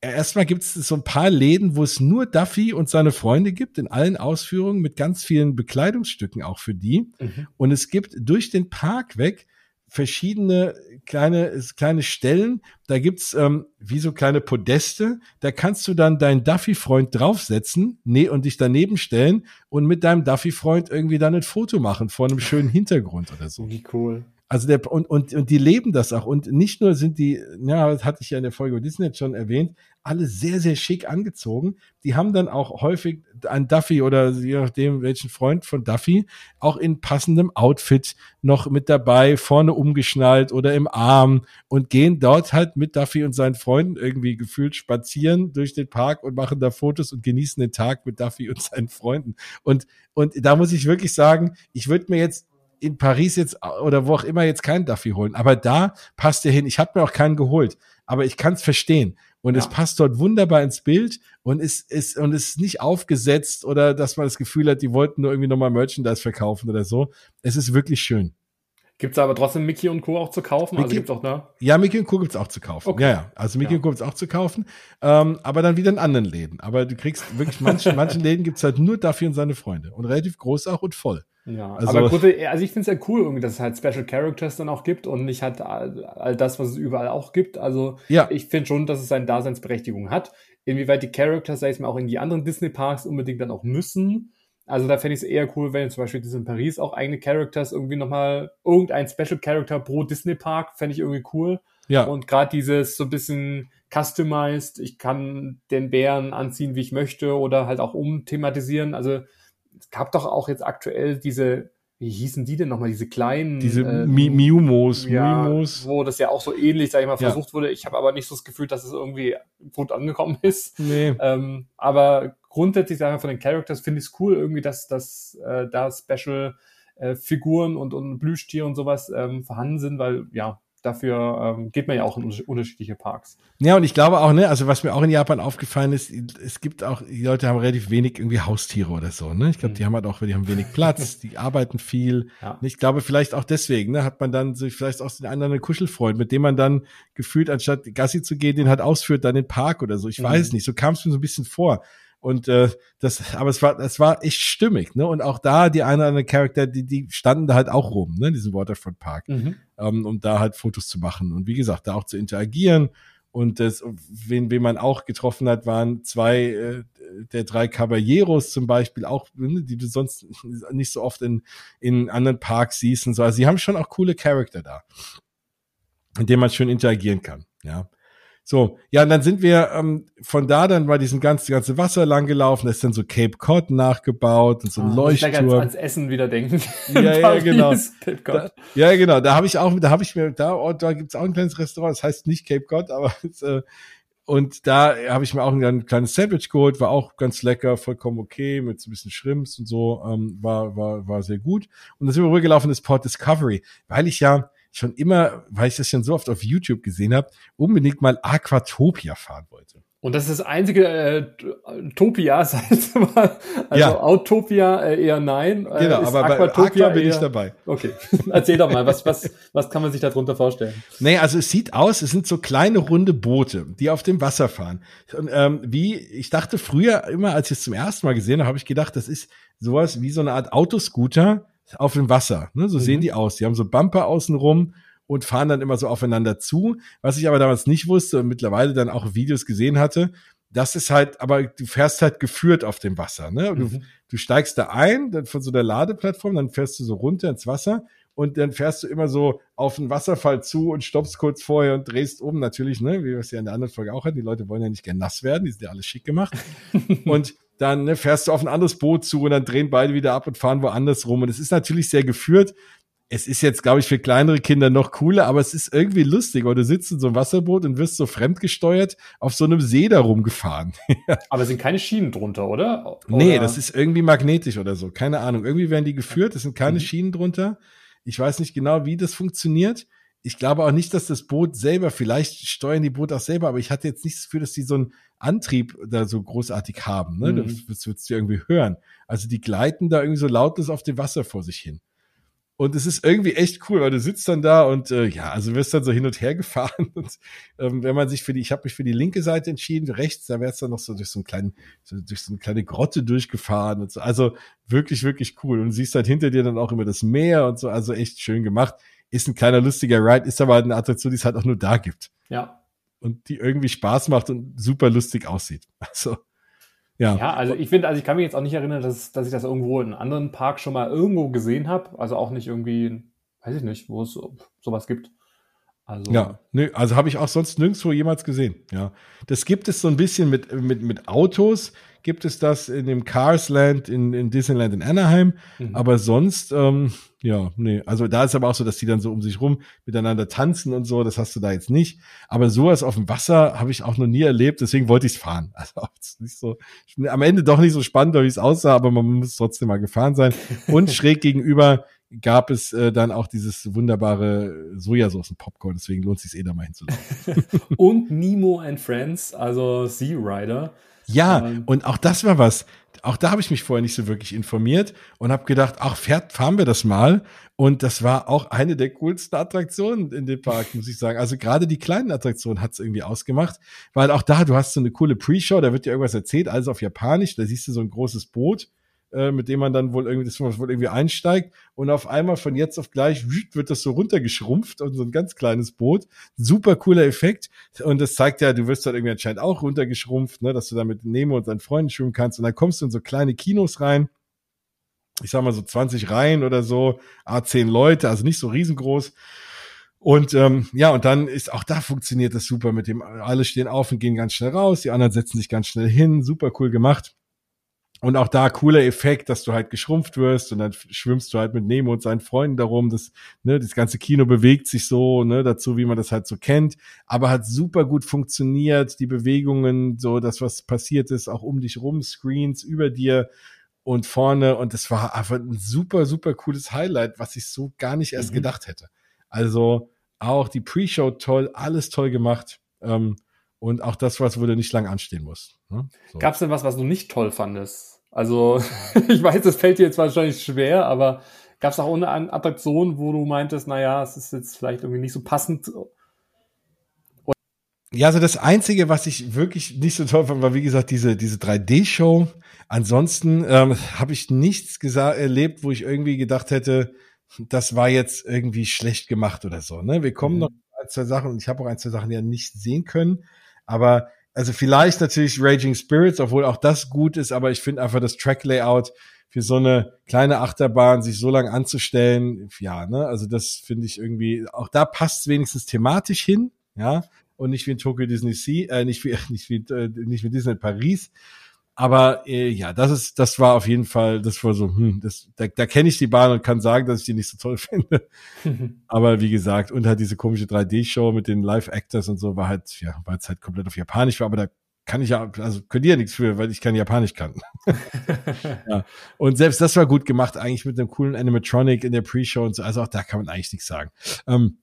erstmal gibt es so ein paar Läden, wo es nur Duffy und seine Freunde gibt, in allen Ausführungen, mit ganz vielen Bekleidungsstücken auch für die. Mhm. Und es gibt durch den Park weg verschiedene kleine, kleine Stellen. Da gibt's ähm, wie so kleine Podeste. Da kannst du dann deinen Duffy-Freund draufsetzen nee, und dich daneben stellen und mit deinem Duffy-Freund irgendwie dann ein Foto machen vor einem schönen Hintergrund oder so. Wie cool. Also der, und, und, und die leben das auch. Und nicht nur sind die, ja, das hatte ich ja in der Folge über Disney schon erwähnt, alle sehr, sehr schick angezogen. Die haben dann auch häufig ein Duffy oder je nachdem, welchen Freund von Duffy, auch in passendem Outfit noch mit dabei, vorne umgeschnallt oder im Arm und gehen dort halt mit Duffy und seinen Freunden irgendwie gefühlt spazieren durch den Park und machen da Fotos und genießen den Tag mit Duffy und seinen Freunden. Und, und da muss ich wirklich sagen, ich würde mir jetzt in Paris jetzt oder wo auch immer jetzt keinen Duffy holen. Aber da passt er hin. Ich habe mir auch keinen geholt, aber ich kann es verstehen. Und ja. es passt dort wunderbar ins Bild und ist, ist, und ist nicht aufgesetzt oder dass man das Gefühl hat, die wollten nur irgendwie nochmal Merchandise verkaufen oder so. Es ist wirklich schön. Gibt es aber trotzdem Mickey und Co. auch zu kaufen? Mickey, also gibt's auch, ne? Ja, Mickey und Co. gibt's auch zu kaufen. Okay. Ja, ja. Also Mickey ja. und Co. gibt's auch zu kaufen. Ähm, aber dann wieder in anderen Läden. Aber du kriegst wirklich, manchen, manchen Läden gibt's halt nur dafür und seine Freunde. Und relativ groß auch und voll. Ja, also, aber gut, also ich finde es ja cool, irgendwie, dass es halt Special Characters dann auch gibt und nicht halt all, all das, was es überall auch gibt. Also ja. ich finde schon, dass es seine Daseinsberechtigung hat. Inwieweit die Characters, sag ich mal, auch in die anderen Disney-Parks unbedingt dann auch müssen. Also da fände ich es eher cool, wenn zum Beispiel diese in Paris auch eigene Characters irgendwie nochmal irgendein Special Character pro Disney-Park, fände ich irgendwie cool. Ja. Und gerade dieses so ein bisschen customized, ich kann den Bären anziehen, wie ich möchte oder halt auch umthematisieren. Also es gab doch auch jetzt aktuell diese, wie hießen die denn nochmal, diese kleinen. Diese äh, Miumos, ja, Miumos. Wo das ja auch so ähnlich, sag ich mal, versucht ja. wurde. Ich habe aber nicht so das Gefühl, dass es irgendwie gut angekommen ist. Nee. Ähm, aber grundsätzlich, sag ich mal, von den Characters finde ich es cool, irgendwie, dass, dass äh, da Special äh, Figuren und, und Plüschtiere und sowas ähm, vorhanden sind, weil ja, dafür ähm, geht man ja auch in unterschiedliche Parks. Ja, und ich glaube auch, ne, also was mir auch in Japan aufgefallen ist, es gibt auch, die Leute haben relativ wenig irgendwie Haustiere oder so, ne? Ich glaube, mhm. die haben halt auch, die haben wenig Platz, die arbeiten viel. Ja. Ich glaube, vielleicht auch deswegen, ne, hat man dann so vielleicht auch den anderen Kuschelfreund, mit dem man dann gefühlt, anstatt Gassi zu gehen, den halt ausführt, dann den Park oder so. Ich mhm. weiß nicht, so kam es mir so ein bisschen vor. Und äh, das, aber es war, es war echt stimmig, ne? Und auch da die eine oder andere Charakter, die, die standen da halt auch rum, ne, in diesem Waterfront Park, mhm. ähm, um da halt Fotos zu machen und wie gesagt, da auch zu interagieren. Und das, wen, wen man auch getroffen hat, waren zwei äh, der drei Caballeros zum Beispiel, auch, ne, die du sonst nicht so oft in, in anderen Parks siehst und so. Also sie haben schon auch coole Charakter da, in denen man schön interagieren kann, ja. So, ja, und dann sind wir ähm, von da dann bei diesem ganzen ganze Wasser lang gelaufen, da ist dann so Cape Cod nachgebaut und so ein ah, Leuchtturm. Ich ans Essen wieder denken. Ja, ja, genau. Da, ja, genau. Da habe ich auch, da habe ich mir, da, oh, da gibt's auch ein kleines Restaurant, das heißt nicht Cape Cod, aber äh, und da habe ich mir auch ein, kleines Sandwich geholt, war auch ganz lecker, vollkommen okay, mit so ein bisschen Shrimps und so, ähm, war, war, war sehr gut. Und dann sind wir rübergelaufen ins Port Discovery, weil ich ja, schon immer, weil ich das schon so oft auf YouTube gesehen habe, unbedingt mal Aquatopia fahren wollte. Und das ist das einzige äh, Topia, sag mal. Also ja. Autopia äh, eher nein. Äh, genau, aber Aquatopia bei Aqua bin ich dabei. Okay, erzähl doch mal, was, was, was kann man sich darunter vorstellen? Nee, also es sieht aus, es sind so kleine runde Boote, die auf dem Wasser fahren. Und, ähm, wie, ich dachte früher immer, als ich es zum ersten Mal gesehen habe, habe ich gedacht, das ist sowas wie so eine Art Autoscooter, auf dem Wasser. Ne? So mhm. sehen die aus. Die haben so Bumper außenrum und fahren dann immer so aufeinander zu. Was ich aber damals nicht wusste und mittlerweile dann auch Videos gesehen hatte, das ist halt, aber du fährst halt geführt auf dem Wasser. Ne? Du, mhm. du steigst da ein, dann von so der Ladeplattform, dann fährst du so runter ins Wasser und dann fährst du immer so auf den Wasserfall zu und stoppst kurz vorher und drehst um, natürlich, ne, wie wir es ja in der anderen Folge auch hatten. Die Leute wollen ja nicht gern nass werden, die sind ja alles schick gemacht. und dann ne, fährst du auf ein anderes Boot zu und dann drehen beide wieder ab und fahren woanders rum. Und es ist natürlich sehr geführt. Es ist jetzt, glaube ich, für kleinere Kinder noch cooler, aber es ist irgendwie lustig, weil du sitzt in so einem Wasserboot und wirst so fremdgesteuert auf so einem See da rumgefahren. aber es sind keine Schienen drunter, oder? oder? Nee, das ist irgendwie magnetisch oder so. Keine Ahnung. Irgendwie werden die geführt, es sind keine mhm. Schienen drunter. Ich weiß nicht genau, wie das funktioniert ich glaube auch nicht, dass das Boot selber, vielleicht steuern die Boote auch selber, aber ich hatte jetzt nicht das Gefühl, dass die so einen Antrieb da so großartig haben. Ne? Mhm. Das, das würdest du irgendwie hören. Also die gleiten da irgendwie so lautlos auf dem Wasser vor sich hin. Und es ist irgendwie echt cool, weil du sitzt dann da und äh, ja, also wirst dann so hin und her gefahren. Und ähm, wenn man sich für die, ich habe mich für die linke Seite entschieden, rechts, da wär's dann noch so durch so einen kleinen, so, durch so eine kleine Grotte durchgefahren und so. Also wirklich, wirklich cool. Und du siehst halt hinter dir dann auch immer das Meer und so, also echt schön gemacht ist ein kleiner lustiger Ride, ist aber eine Attraktion, die es halt auch nur da gibt. Ja. Und die irgendwie Spaß macht und super lustig aussieht. Also, ja. Ja, also ich finde, also ich kann mich jetzt auch nicht erinnern, dass, dass ich das irgendwo in einem anderen Park schon mal irgendwo gesehen habe. Also auch nicht irgendwie, weiß ich nicht, wo es sowas gibt. Also, ja, nö, also habe ich auch sonst nirgendwo jemals gesehen. Ja, das gibt es so ein bisschen mit mit mit Autos gibt es das in dem Cars Land in, in Disneyland in Anaheim, mhm. aber sonst ähm, ja, nee, also da ist aber auch so, dass die dann so um sich rum miteinander tanzen und so, das hast du da jetzt nicht. Aber sowas auf dem Wasser habe ich auch noch nie erlebt, deswegen wollte ich es fahren. Also nicht so, am Ende doch nicht so spannend, wie es aussah, aber man muss trotzdem mal gefahren sein. Und schräg gegenüber gab es äh, dann auch dieses wunderbare Sojasaucen-Popcorn, deswegen lohnt es sich eh da mal hinzulaufen. und Nemo and Friends, also Sea Rider. Ja, ähm. und auch das war was. auch da habe ich mich vorher nicht so wirklich informiert und habe gedacht, ach, fährt, fahren wir das mal. Und das war auch eine der coolsten Attraktionen in dem Park, muss ich sagen. Also gerade die kleinen Attraktionen hat es irgendwie ausgemacht, weil auch da, du hast so eine coole Pre-Show, da wird dir irgendwas erzählt, alles auf Japanisch, da siehst du so ein großes Boot mit dem man dann wohl irgendwie, das wohl irgendwie einsteigt und auf einmal von jetzt auf gleich wird das so runtergeschrumpft und so ein ganz kleines Boot. Super cooler Effekt und das zeigt ja, du wirst dann irgendwie anscheinend auch runtergeschrumpft, ne, dass du da mit Nemo und seinen Freunden schwimmen kannst und dann kommst du in so kleine Kinos rein. Ich sag mal so 20 Reihen oder so, A10 Leute, also nicht so riesengroß. Und ähm, ja, und dann ist auch da funktioniert das super mit dem, alle stehen auf und gehen ganz schnell raus, die anderen setzen sich ganz schnell hin, super cool gemacht. Und auch da cooler Effekt, dass du halt geschrumpft wirst und dann schwimmst du halt mit Nemo und seinen Freunden darum. Das, ne, das ganze Kino bewegt sich so, ne, dazu, wie man das halt so kennt. Aber hat super gut funktioniert. Die Bewegungen, so das, was passiert ist, auch um dich rum, Screens über dir und vorne. Und das war einfach ein super, super cooles Highlight, was ich so gar nicht erst mhm. gedacht hätte. Also auch die Pre-Show toll, alles toll gemacht. Ähm, und auch das was, wo du nicht lang anstehen musst. Ne? So. Gab es denn was, was du nicht toll fandest? Also, ich weiß, das fällt dir jetzt wahrscheinlich schwer, aber gab es auch eine Attraktion, wo du meintest, naja, es ist jetzt vielleicht irgendwie nicht so passend? Ja, also das Einzige, was ich wirklich nicht so toll fand, war wie gesagt diese, diese 3D-Show. Ansonsten ähm, habe ich nichts erlebt, wo ich irgendwie gedacht hätte, das war jetzt irgendwie schlecht gemacht oder so. Ne? Wir kommen mhm. noch ein, zwei Sachen und ich habe auch ein, zwei Sachen ja nicht sehen können. Aber also vielleicht natürlich Raging Spirits, obwohl auch das gut ist, aber ich finde einfach das Track-Layout für so eine kleine Achterbahn sich so lang anzustellen, ja, ne, also das finde ich irgendwie, auch da passt es wenigstens thematisch hin, ja, und nicht wie in Tokyo Disney Sea, äh, nicht wie, nicht wie, äh, nicht wie Disney Paris, aber äh, ja, das ist, das war auf jeden Fall, das war so, hm, das, da, da kenne ich die Bahn und kann sagen, dass ich die nicht so toll finde. aber wie gesagt, und halt diese komische 3D-Show mit den Live-Actors und so war halt, ja, weil es halt komplett auf Japanisch war, aber da kann ich ja, also könnt ihr ja nichts für, weil ich kein Japanisch kann. ja. Und selbst das war gut gemacht, eigentlich mit einem coolen Animatronic in der Pre-Show und so. Also auch da kann man eigentlich nichts sagen. Ähm,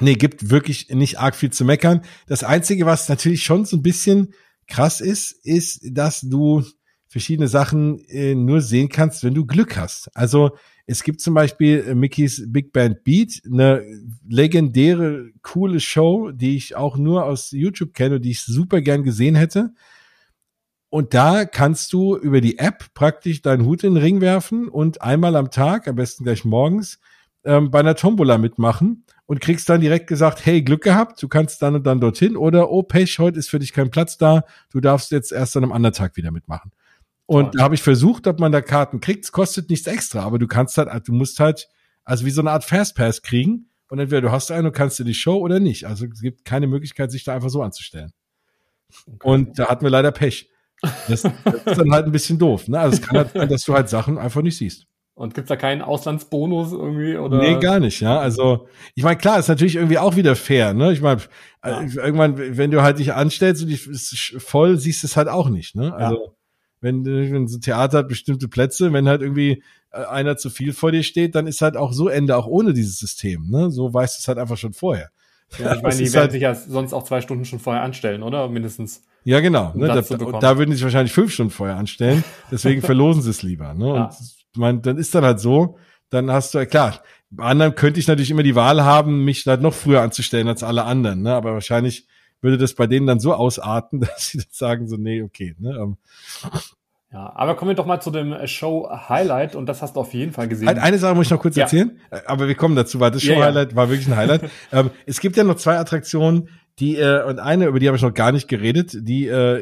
nee, gibt wirklich nicht arg viel zu meckern. Das Einzige, was natürlich schon so ein bisschen krass ist, ist, dass du verschiedene Sachen äh, nur sehen kannst, wenn du Glück hast. Also es gibt zum Beispiel äh, Mickey's Big Band Beat, eine legendäre, coole Show, die ich auch nur aus YouTube kenne und die ich super gern gesehen hätte. Und da kannst du über die App praktisch deinen Hut in den Ring werfen und einmal am Tag, am besten gleich morgens, ähm, bei einer Tombola mitmachen und kriegst dann direkt gesagt, hey, Glück gehabt, du kannst dann und dann dorthin oder oh Pech, heute ist für dich kein Platz da, du darfst jetzt erst an einem anderen Tag wieder mitmachen. Und da habe ich versucht, ob man da Karten kriegt, es kostet nichts extra, aber du kannst halt, du musst halt, also wie so eine Art Fastpass kriegen und entweder du hast einen und kannst du die Show oder nicht. Also es gibt keine Möglichkeit, sich da einfach so anzustellen. Okay. Und da hatten wir leider Pech. Das, das ist dann halt ein bisschen doof. Ne? Also es kann halt sein, dass du halt Sachen einfach nicht siehst. Und gibt's da keinen Auslandsbonus irgendwie? Oder? Nee, gar nicht, ja. Also, ich meine, klar, ist natürlich irgendwie auch wieder fair, ne? Ich meine, ja. Äh, irgendwann, wenn du halt dich anstellst und dich voll, siehst du es halt auch nicht, ne? Also, ja. wenn, wenn so Theater hat bestimmte Plätze, wenn halt irgendwie äh, einer zu viel vor dir steht, dann ist halt auch so Ende, auch ohne dieses System, ne? So weißt du es halt einfach schon vorher. Ja, ich meine, die werden halt, sich ja sonst auch zwei Stunden schon vorher anstellen, oder? Mindestens. Ja, genau. Um ne? Da, da, würden die sich wahrscheinlich fünf Stunden vorher anstellen. Deswegen verlosen sie es lieber. Ne? Ja. Und man, dann ist dann halt so, dann hast du, klar, bei anderen könnte ich natürlich immer die Wahl haben, mich halt noch früher anzustellen als alle anderen, ne? aber wahrscheinlich würde das bei denen dann so ausarten, dass sie dann sagen so, nee, okay. Ne? Ähm. Ja, aber kommen wir doch mal zu dem Show-Highlight und das hast du auf jeden Fall gesehen. Eine Sache muss ich noch kurz ja. erzählen, äh, aber wir kommen dazu, weil das Show-Highlight ja, ja. war wirklich ein Highlight. ähm, es gibt ja noch zwei Attraktionen, die, äh, und eine, über die habe ich noch gar nicht geredet, die äh,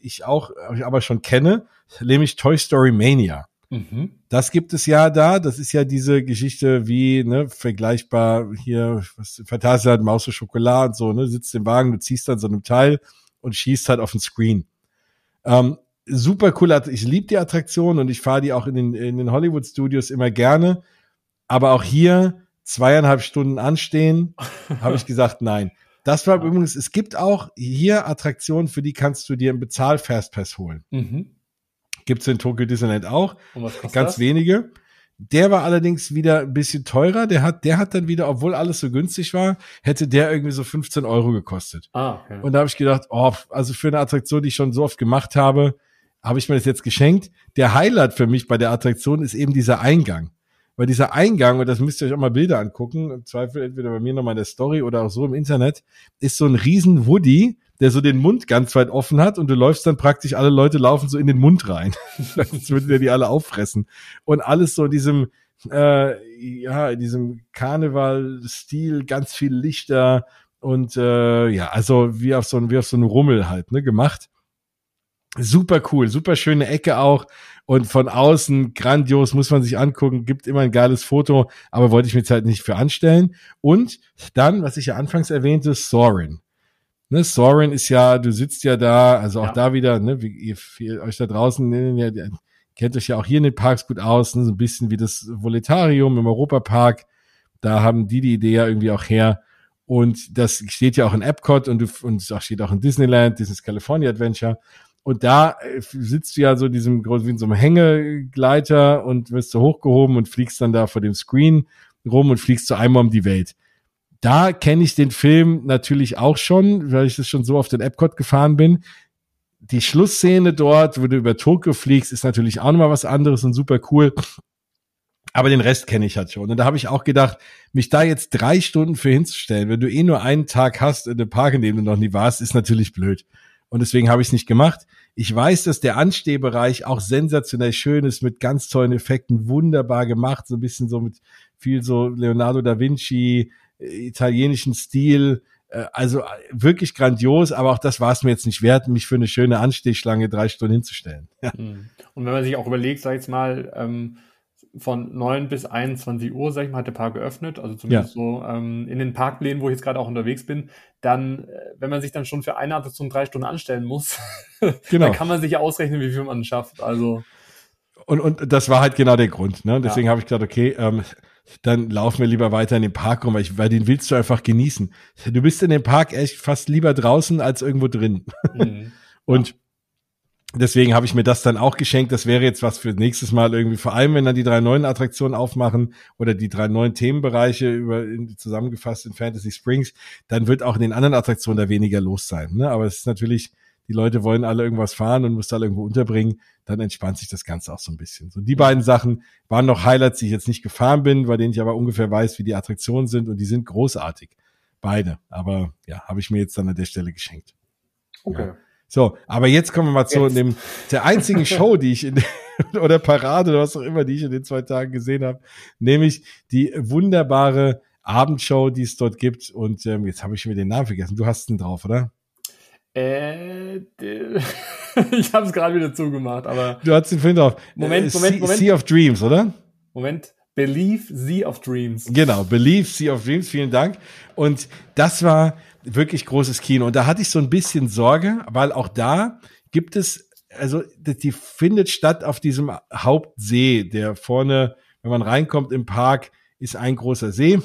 ich auch, ich aber schon kenne, nämlich Toy Story Mania. Mhm. Das gibt es ja da. Das ist ja diese Geschichte wie, ne, vergleichbar hier, was, verteilst halt Maus und Schokolade und so, ne, sitzt im Wagen, du ziehst dann so einem Teil und schießt halt auf den Screen. Ähm, super cool. Ich liebe die Attraktion und ich fahre die auch in den, in den Hollywood Studios immer gerne. Aber auch hier zweieinhalb Stunden anstehen, habe ich gesagt, nein. Das war übrigens, es gibt auch hier Attraktionen, für die kannst du dir einen Bezahl-Fastpass holen. Mhm. Gibt's in Tokyo Disneyland auch. Ganz das? wenige. Der war allerdings wieder ein bisschen teurer. Der hat, der hat dann wieder, obwohl alles so günstig war, hätte der irgendwie so 15 Euro gekostet. Ah, okay. Und da habe ich gedacht, oh, also für eine Attraktion, die ich schon so oft gemacht habe, habe ich mir das jetzt geschenkt. Der Highlight für mich bei der Attraktion ist eben dieser Eingang. Weil dieser Eingang, und das müsst ihr euch auch mal Bilder angucken, im Zweifel entweder bei mir nochmal in der Story oder auch so im Internet, ist so ein riesen Woody, der so den Mund ganz weit offen hat und du läufst dann praktisch, alle Leute laufen so in den Mund rein. Sonst würde der die alle auffressen. Und alles so in diesem, äh, ja, in diesem Karneval-Stil, ganz viel Lichter und äh, ja, also wie auf so ein, wie auf so einem Rummel halt, ne, gemacht. Super cool, super schöne Ecke auch und von außen grandios, muss man sich angucken, gibt immer ein geiles Foto, aber wollte ich mir jetzt halt nicht für anstellen. Und dann, was ich ja anfangs erwähnte, Sorin. Ne, Sorin ist ja, du sitzt ja da, also auch ja. da wieder, ne, wie ihr, ihr euch da draußen, ne, ja, kennt euch ja auch hier in den Parks gut aus, ne, so ein bisschen wie das Voletarium im Europapark. Da haben die die Idee ja irgendwie auch her. Und das steht ja auch in Epcot und, du, und es steht auch in Disneyland, Disney's California Adventure. Und da äh, sitzt du ja so diesem, wie in so einem Hängegleiter und wirst so hochgehoben und fliegst dann da vor dem Screen rum und fliegst so einmal um die Welt da kenne ich den Film natürlich auch schon, weil ich das schon so auf den Epcot gefahren bin. Die Schlussszene dort, wo du über Tokio fliegst, ist natürlich auch nochmal was anderes und super cool. Aber den Rest kenne ich halt schon. Und da habe ich auch gedacht, mich da jetzt drei Stunden für hinzustellen, wenn du eh nur einen Tag hast in dem Park, in dem du noch nie warst, ist natürlich blöd. Und deswegen habe ich es nicht gemacht. Ich weiß, dass der Anstehbereich auch sensationell schön ist, mit ganz tollen Effekten, wunderbar gemacht, so ein bisschen so mit viel so Leonardo da Vinci, italienischen Stil. Äh, also äh, wirklich grandios, aber auch das war es mir jetzt nicht wert, mich für eine schöne Anstehschlange drei Stunden hinzustellen. Ja. Hm. Und wenn man sich auch überlegt, sag ich jetzt mal, ähm, von 9 bis 21 Uhr, sag ich mal, hat der Park geöffnet, also zumindest ja. so ähm, in den Parkplänen, wo ich jetzt gerade auch unterwegs bin, dann, äh, wenn man sich dann schon für eine Attraktion drei Stunden anstellen muss, genau. dann kann man sich ja ausrechnen, wie viel man schafft. Also und, und das war halt genau der Grund. Ne? Deswegen ja. habe ich gedacht, okay, ähm, dann laufen wir lieber weiter in den Park rum, weil, ich, weil den willst du einfach genießen. Du bist in dem Park echt fast lieber draußen als irgendwo drin. Mhm. Und deswegen habe ich mir das dann auch geschenkt. Das wäre jetzt was für nächstes Mal irgendwie, vor allem wenn dann die drei neuen Attraktionen aufmachen oder die drei neuen Themenbereiche über in, zusammengefasst in Fantasy Springs, dann wird auch in den anderen Attraktionen da weniger los sein. Ne? Aber es ist natürlich die Leute wollen alle irgendwas fahren und muss alle irgendwo unterbringen, dann entspannt sich das Ganze auch so ein bisschen. So die beiden Sachen waren noch Highlights, die ich jetzt nicht gefahren bin, bei denen ich aber ungefähr weiß, wie die Attraktionen sind und die sind großartig. Beide. Aber ja, habe ich mir jetzt dann an der Stelle geschenkt. Okay. Ja. So, aber jetzt kommen wir mal zu dem, der einzigen Show, die ich in, oder Parade oder was auch immer, die ich in den zwei Tagen gesehen habe, nämlich die wunderbare Abendshow, die es dort gibt. Und ähm, jetzt habe ich mir den Namen vergessen. Du hast ihn drauf, oder? Äh, ich habe es gerade wieder zugemacht, aber. Du hast den Film drauf. Moment, äh, Moment, Moment. Sea of Dreams, oder? Moment. Believe Sea of Dreams. Genau, Believe Sea of Dreams, vielen Dank. Und das war wirklich großes Kino. Und da hatte ich so ein bisschen Sorge, weil auch da gibt es, also die findet statt auf diesem Hauptsee, der vorne, wenn man reinkommt im Park, ist ein großer See.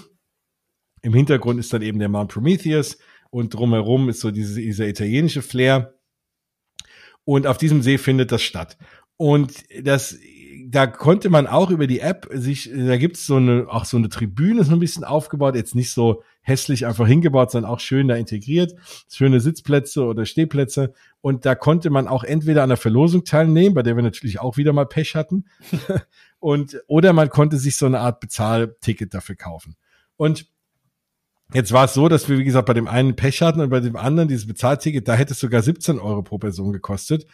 Im Hintergrund ist dann eben der Mount Prometheus und drumherum ist so diese, dieser italienische Flair. Und auf diesem See findet das statt. Und das, da konnte man auch über die App sich, da gibt's so eine, auch so eine Tribüne so ein bisschen aufgebaut, jetzt nicht so hässlich einfach hingebaut, sondern auch schön da integriert, schöne Sitzplätze oder Stehplätze. Und da konnte man auch entweder an der Verlosung teilnehmen, bei der wir natürlich auch wieder mal Pech hatten, und, oder man konnte sich so eine Art Bezahlticket dafür kaufen. Und Jetzt war es so, dass wir, wie gesagt, bei dem einen Pech hatten und bei dem anderen dieses Bezahlticket, da hätte es sogar 17 Euro pro Person gekostet.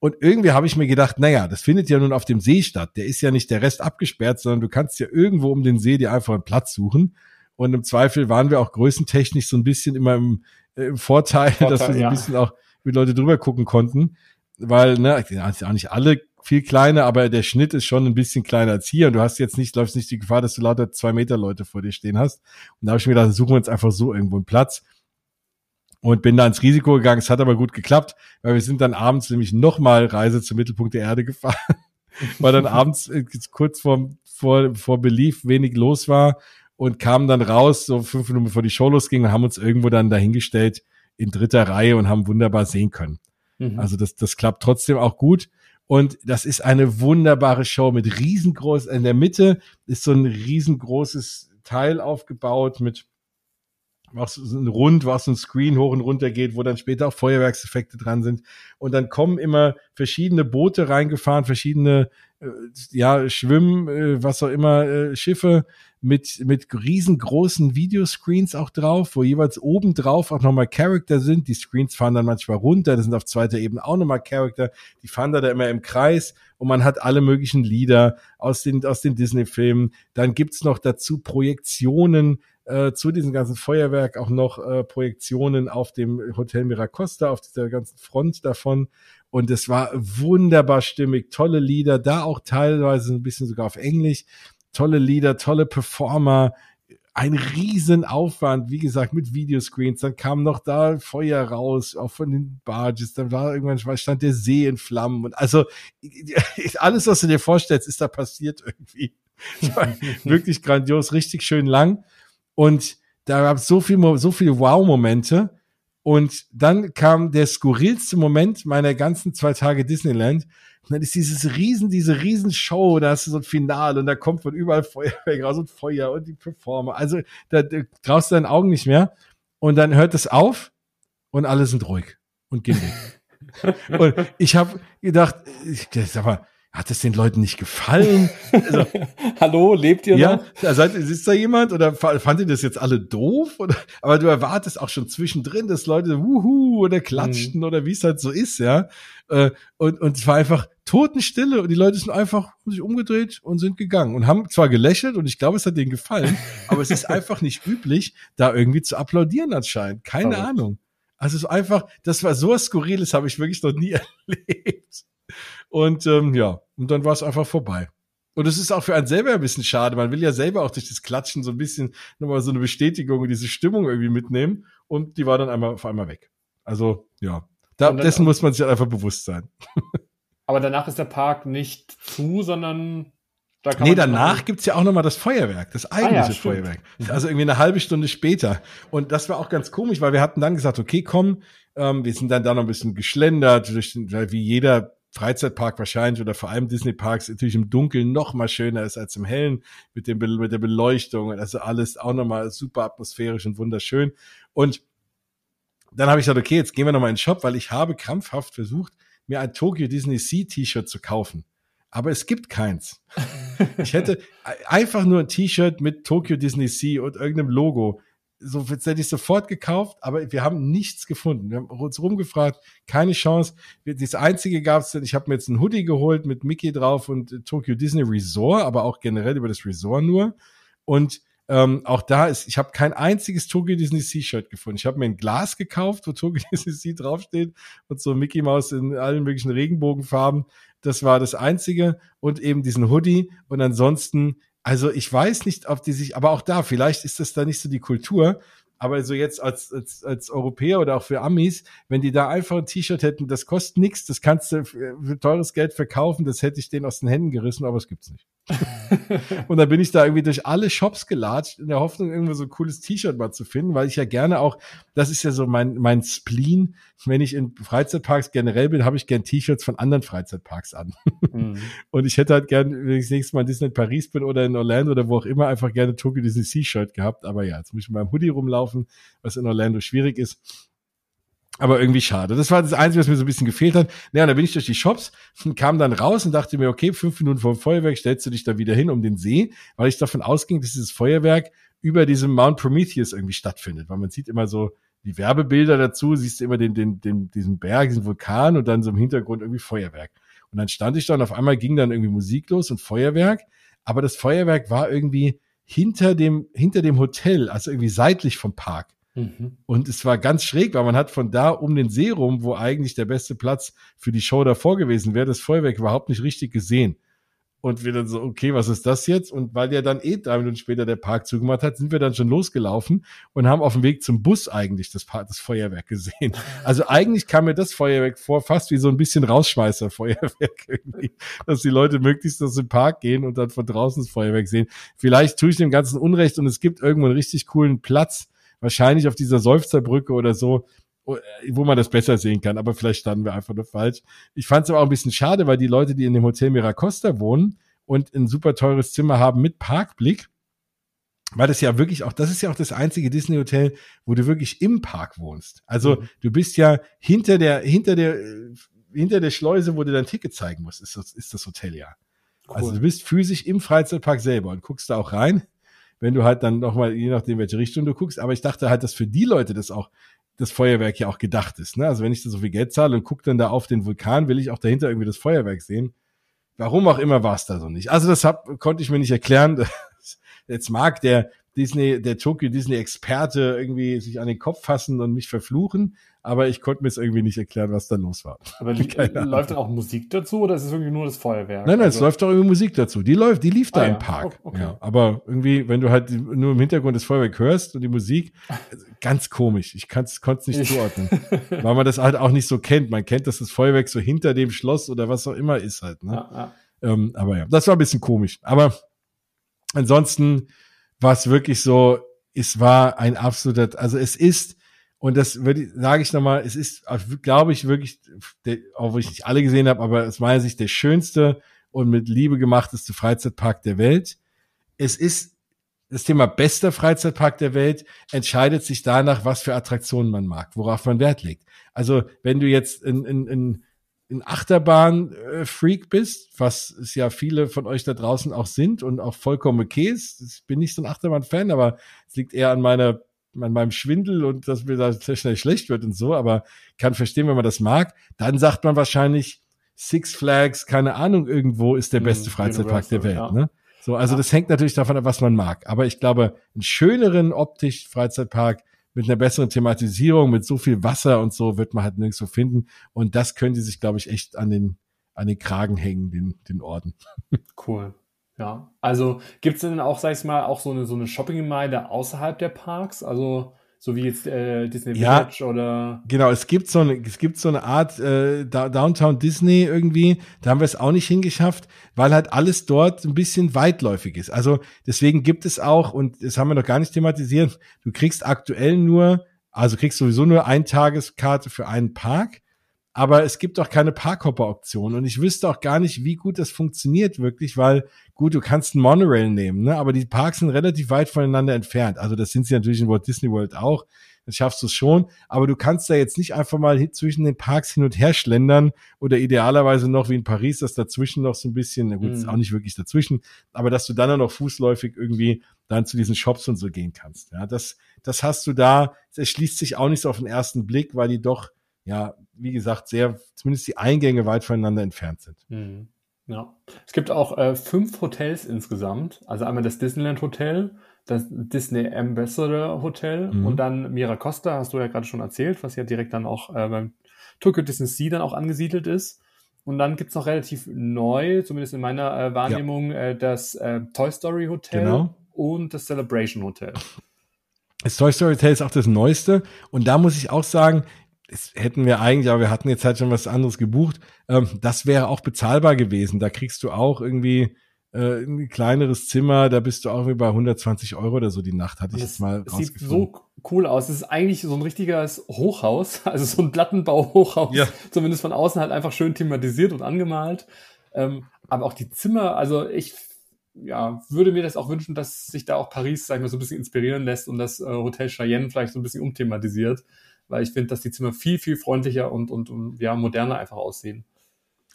Und irgendwie habe ich mir gedacht, naja, das findet ja nun auf dem See statt. Der ist ja nicht der Rest abgesperrt, sondern du kannst ja irgendwo um den See dir einfach einen Platz suchen. Und im Zweifel waren wir auch größentechnisch so ein bisschen immer im, äh, im Vorteil, Vorteil, dass wir so ein bisschen auch wie Leute drüber gucken konnten. Weil, ne, auch nicht alle viel kleiner, aber der Schnitt ist schon ein bisschen kleiner als hier. Und du hast jetzt nicht, läufst nicht die Gefahr, dass du lauter zwei Meter Leute vor dir stehen hast. Und da habe ich mir gedacht, suchen wir uns einfach so irgendwo einen Platz. Und bin da ins Risiko gegangen. Es hat aber gut geklappt, weil wir sind dann abends nämlich nochmal Reise zum Mittelpunkt der Erde gefahren. weil dann abends äh, kurz vor, vor, vor Belief wenig los war und kamen dann raus, so fünf Minuten bevor die Show losging und haben uns irgendwo dann dahingestellt in dritter Reihe und haben wunderbar sehen können. Mhm. Also das, das klappt trotzdem auch gut. Und das ist eine wunderbare Show mit riesengroß, in der Mitte ist so ein riesengroßes Teil aufgebaut mit was ein Rund, was ein Screen hoch und runter geht, wo dann später auch Feuerwerkseffekte dran sind. Und dann kommen immer verschiedene Boote reingefahren, verschiedene, äh, ja, Schwimmen, äh, was auch immer, äh, Schiffe mit, mit riesengroßen Videoscreens auch drauf, wo jeweils oben drauf auch nochmal Charakter sind. Die Screens fahren dann manchmal runter, das sind auf zweiter Ebene auch nochmal Charakter. Die fahren da, da immer im Kreis und man hat alle möglichen Lieder aus den, aus den Disney-Filmen. Dann gibt's noch dazu Projektionen, äh, zu diesem ganzen Feuerwerk auch noch äh, Projektionen auf dem Hotel Miracosta, auf dieser ganzen Front davon. Und es war wunderbar stimmig, tolle Lieder, da auch teilweise ein bisschen sogar auf Englisch. Tolle Lieder, tolle Performer, ein Riesenaufwand, wie gesagt, mit Videoscreens. Dann kam noch da Feuer raus, auch von den Barges. Dann war irgendwann stand der See in Flammen. Und also alles, was du dir vorstellst, ist da passiert irgendwie. wirklich grandios, richtig schön lang. Und da gab es so viel, so viele Wow-Momente. Und dann kam der skurrilste Moment meiner ganzen zwei Tage Disneyland. Und dann ist dieses Riesen, diese Riesenshow, da hast du so ein Finale und da kommt von überall Feuerwerk raus und Feuer und die Performer. Also da, da traust du deinen Augen nicht mehr. Und dann hört es auf und alle sind ruhig und gehen weg. und ich habe gedacht, ich, sag mal, hat es den Leuten nicht gefallen? Also, Hallo, lebt ihr ja, noch? Ja, seid, ist da jemand oder fand ihr das jetzt alle doof? Oder, aber du erwartest auch schon zwischendrin, dass Leute wuhu oder klatschen mhm. oder wie es halt so ist, ja. Äh, und, und es war einfach Totenstille und die Leute sind einfach sich umgedreht und sind gegangen und haben zwar gelächelt und ich glaube, es hat denen gefallen, aber es ist einfach nicht üblich, da irgendwie zu applaudieren anscheinend. Keine. Ahnung. Also es ist einfach, das war so skurril, das habe ich wirklich noch nie erlebt. Und ähm, ja, und dann war es einfach vorbei. Und es ist auch für einen selber ein bisschen schade. Man will ja selber auch durch das Klatschen so ein bisschen nochmal so eine Bestätigung und diese Stimmung irgendwie mitnehmen. Und die war dann einmal auf einmal weg. Also, ja. Da, dessen muss man sich halt einfach bewusst sein. Aber danach ist der Park nicht zu, sondern da kann nee, danach gibt's ja auch nochmal das Feuerwerk, das eigentliche ah, ja, Feuerwerk. Also irgendwie eine halbe Stunde später. Und das war auch ganz komisch, weil wir hatten dann gesagt, okay, komm, ähm, wir sind dann da noch ein bisschen geschlendert, durch, weil wie jeder Freizeitpark wahrscheinlich oder vor allem Disney Parks natürlich im Dunkeln noch mal schöner ist als im Hellen mit dem mit der Beleuchtung also alles auch noch mal super atmosphärisch und wunderschön und dann habe ich gesagt, okay, jetzt gehen wir noch mal in den Shop, weil ich habe krampfhaft versucht, mir ein Tokyo Disney Sea T-Shirt zu kaufen. Aber es gibt keins. Ich hätte einfach nur ein T-Shirt mit Tokyo Disney Sea und irgendeinem Logo so hätte ich sofort gekauft, aber wir haben nichts gefunden. Wir haben uns rumgefragt, keine Chance. Das einzige gab es, ich habe mir jetzt einen Hoodie geholt mit Mickey drauf und Tokyo Disney Resort, aber auch generell über das Resort nur. Und ähm, auch da ist, ich habe kein einziges Tokyo Disney Sea-Shirt gefunden. Ich habe mir ein Glas gekauft, wo Tokyo Disney Sea draufsteht und so Mickey Mouse in allen möglichen Regenbogenfarben. Das war das einzige und eben diesen Hoodie und ansonsten also ich weiß nicht, ob die sich, aber auch da, vielleicht ist das da nicht so die Kultur, aber so jetzt als, als, als Europäer oder auch für Amis, wenn die da einfach ein T-Shirt hätten, das kostet nichts, das kannst du für teures Geld verkaufen, das hätte ich denen aus den Händen gerissen, aber es gibt's nicht. Und dann bin ich da irgendwie durch alle Shops gelatscht, in der Hoffnung, irgendwo so ein cooles T-Shirt mal zu finden, weil ich ja gerne auch, das ist ja so mein, mein Spleen, wenn ich in Freizeitparks generell bin, habe ich gern T-Shirts von anderen Freizeitparks an. Mhm. Und ich hätte halt gern, wenn ich das nächste Mal in Disney Paris bin oder in Orlando oder wo auch immer, einfach gerne Tokyo Disney Sea-Shirt gehabt. Aber ja, jetzt muss ich mit meinem Hoodie rumlaufen, was in Orlando schwierig ist. Aber irgendwie schade. Das war das Einzige, was mir so ein bisschen gefehlt hat. Naja, dann bin ich durch die Shops und kam dann raus und dachte mir, okay, fünf Minuten vor dem Feuerwerk stellst du dich da wieder hin um den See, weil ich davon ausging, dass dieses Feuerwerk über diesem Mount Prometheus irgendwie stattfindet. Weil man sieht immer so die Werbebilder dazu, siehst du immer den, den, den, diesen Berg, diesen Vulkan und dann so im Hintergrund irgendwie Feuerwerk. Und dann stand ich da und auf einmal ging dann irgendwie Musik los und Feuerwerk. Aber das Feuerwerk war irgendwie hinter dem, hinter dem Hotel, also irgendwie seitlich vom Park. Mhm. Und es war ganz schräg, weil man hat von da um den See rum, wo eigentlich der beste Platz für die Show davor gewesen wäre, das Feuerwerk überhaupt nicht richtig gesehen. Und wir dann so, okay, was ist das jetzt? Und weil ja dann eh drei Minuten später der Park zugemacht hat, sind wir dann schon losgelaufen und haben auf dem Weg zum Bus eigentlich das, das Feuerwerk gesehen. Also eigentlich kam mir das Feuerwerk vor, fast wie so ein bisschen Rausschmeißer-Feuerwerk irgendwie, dass die Leute möglichst aus dem Park gehen und dann von draußen das Feuerwerk sehen. Vielleicht tue ich dem Ganzen Unrecht und es gibt irgendwo einen richtig coolen Platz, wahrscheinlich auf dieser Seufzerbrücke oder so, wo man das besser sehen kann, aber vielleicht standen wir einfach nur falsch. Ich fand es aber auch ein bisschen schade, weil die Leute, die in dem Hotel Miracosta wohnen und ein super teures Zimmer haben mit Parkblick, weil das ja wirklich auch, das ist ja auch das einzige Disney-Hotel, wo du wirklich im Park wohnst. Also mhm. du bist ja hinter der, hinter der, hinter der Schleuse, wo du dein Ticket zeigen musst, ist das, ist das Hotel ja. Cool. Also du bist physisch im Freizeitpark selber und guckst da auch rein, wenn du halt dann nochmal, je nachdem, welche Richtung du guckst. Aber ich dachte halt, dass für die Leute das auch, das Feuerwerk ja auch gedacht ist. Ne? Also wenn ich da so viel Geld zahle und gucke dann da auf den Vulkan, will ich auch dahinter irgendwie das Feuerwerk sehen. Warum auch immer war es da so nicht. Also das hab, konnte ich mir nicht erklären. Jetzt mag der Disney, der Tokyo Disney Experte irgendwie sich an den Kopf fassen und mich verfluchen, aber ich konnte mir es irgendwie nicht erklären, was da los war. Aber läuft dann auch Musik dazu oder ist es irgendwie nur das Feuerwerk? Nein, nein, also, es läuft auch irgendwie Musik dazu. Die läuft, die lief da ah, im ja. Park. Oh, okay. Ja, aber irgendwie, wenn du halt nur im Hintergrund das Feuerwerk hörst und die Musik, ganz komisch. Ich konnte es nicht zuordnen, weil man das halt auch nicht so kennt. Man kennt, dass das Feuerwerk so hinter dem Schloss oder was auch immer ist halt. Ne? Ja. Ähm, aber ja, das war ein bisschen komisch. Aber ansonsten war es wirklich so, es war ein absoluter, also es ist, und das würde sage ich nochmal, es ist, glaube ich, wirklich, der, wenn ich nicht alle gesehen habe, aber aus meiner Sicht der schönste und mit Liebe gemachteste Freizeitpark der Welt. Es ist das Thema bester Freizeitpark der Welt entscheidet sich danach, was für Attraktionen man mag, worauf man Wert legt. Also wenn du jetzt in, in, in ein Achterbahn-Freak bist, was es ja viele von euch da draußen auch sind und auch vollkommen okay ist. Ich bin nicht so ein Achterbahn-Fan, aber es liegt eher an meiner an meinem Schwindel und dass mir da sehr schnell schlecht wird und so, aber kann verstehen, wenn man das mag. Dann sagt man wahrscheinlich Six Flags, keine Ahnung, irgendwo ist der hm, beste Freizeitpark der Welt. Ja. Ne? So, also ja. das hängt natürlich davon ab, was man mag. Aber ich glaube, einen schöneren optisch Freizeitpark mit einer besseren Thematisierung, mit so viel Wasser und so wird man halt nirgendwo finden. Und das könnte sich, glaube ich, echt an den, an den Kragen hängen, den, den Orden. Cool. Ja. Also gibt es denn auch, sag ich mal, auch so eine, so eine Shoppingmeile außerhalb der Parks? Also so wie jetzt äh, Disney Village ja, oder. Genau, es gibt so eine, es gibt so eine Art äh, Downtown Disney irgendwie. Da haben wir es auch nicht hingeschafft, weil halt alles dort ein bisschen weitläufig ist. Also deswegen gibt es auch, und das haben wir noch gar nicht thematisiert, du kriegst aktuell nur, also kriegst sowieso nur ein Tageskarte für einen Park aber es gibt auch keine Parkhopper-Option und ich wüsste auch gar nicht, wie gut das funktioniert wirklich, weil gut, du kannst einen Monorail nehmen, ne? aber die Parks sind relativ weit voneinander entfernt. Also das sind sie natürlich in Walt Disney World auch. Dann schaffst du es schon, aber du kannst da jetzt nicht einfach mal zwischen den Parks hin und her schlendern oder idealerweise noch wie in Paris, das dazwischen noch so ein bisschen, na gut, mhm. ist auch nicht wirklich dazwischen, aber dass du dann auch noch fußläufig irgendwie dann zu diesen Shops und so gehen kannst. Ja, das, das hast du da, es schließt sich auch nicht so auf den ersten Blick, weil die doch ja, wie gesagt, sehr, zumindest die Eingänge weit voneinander entfernt sind. Mhm. Ja. Es gibt auch äh, fünf Hotels insgesamt. Also einmal das Disneyland Hotel, das Disney Ambassador Hotel mhm. und dann Miracosta, hast du ja gerade schon erzählt, was ja direkt dann auch äh, beim Tokyo Disney Sea dann auch angesiedelt ist. Und dann gibt's noch relativ neu, zumindest in meiner äh, Wahrnehmung, ja. äh, das äh, Toy Story Hotel genau. und das Celebration Hotel. Das Toy Story Hotel ist auch das Neueste. Und da muss ich auch sagen, das hätten wir eigentlich, aber wir hatten jetzt halt schon was anderes gebucht. Ähm, das wäre auch bezahlbar gewesen. Da kriegst du auch irgendwie äh, ein kleineres Zimmer, da bist du auch wie bei 120 Euro oder so die Nacht, hatte ich jetzt mal rausgefunden. Sieht so cool aus. Es ist eigentlich so ein richtiges Hochhaus, also so ein Plattenbau-Hochhaus, ja. zumindest von außen halt einfach schön thematisiert und angemalt. Ähm, aber auch die Zimmer, also ich ja, würde mir das auch wünschen, dass sich da auch Paris, sagen wir, so ein bisschen inspirieren lässt und das äh, Hotel Cheyenne vielleicht so ein bisschen umthematisiert weil ich finde, dass die Zimmer viel, viel freundlicher und, und, und ja, moderner einfach aussehen.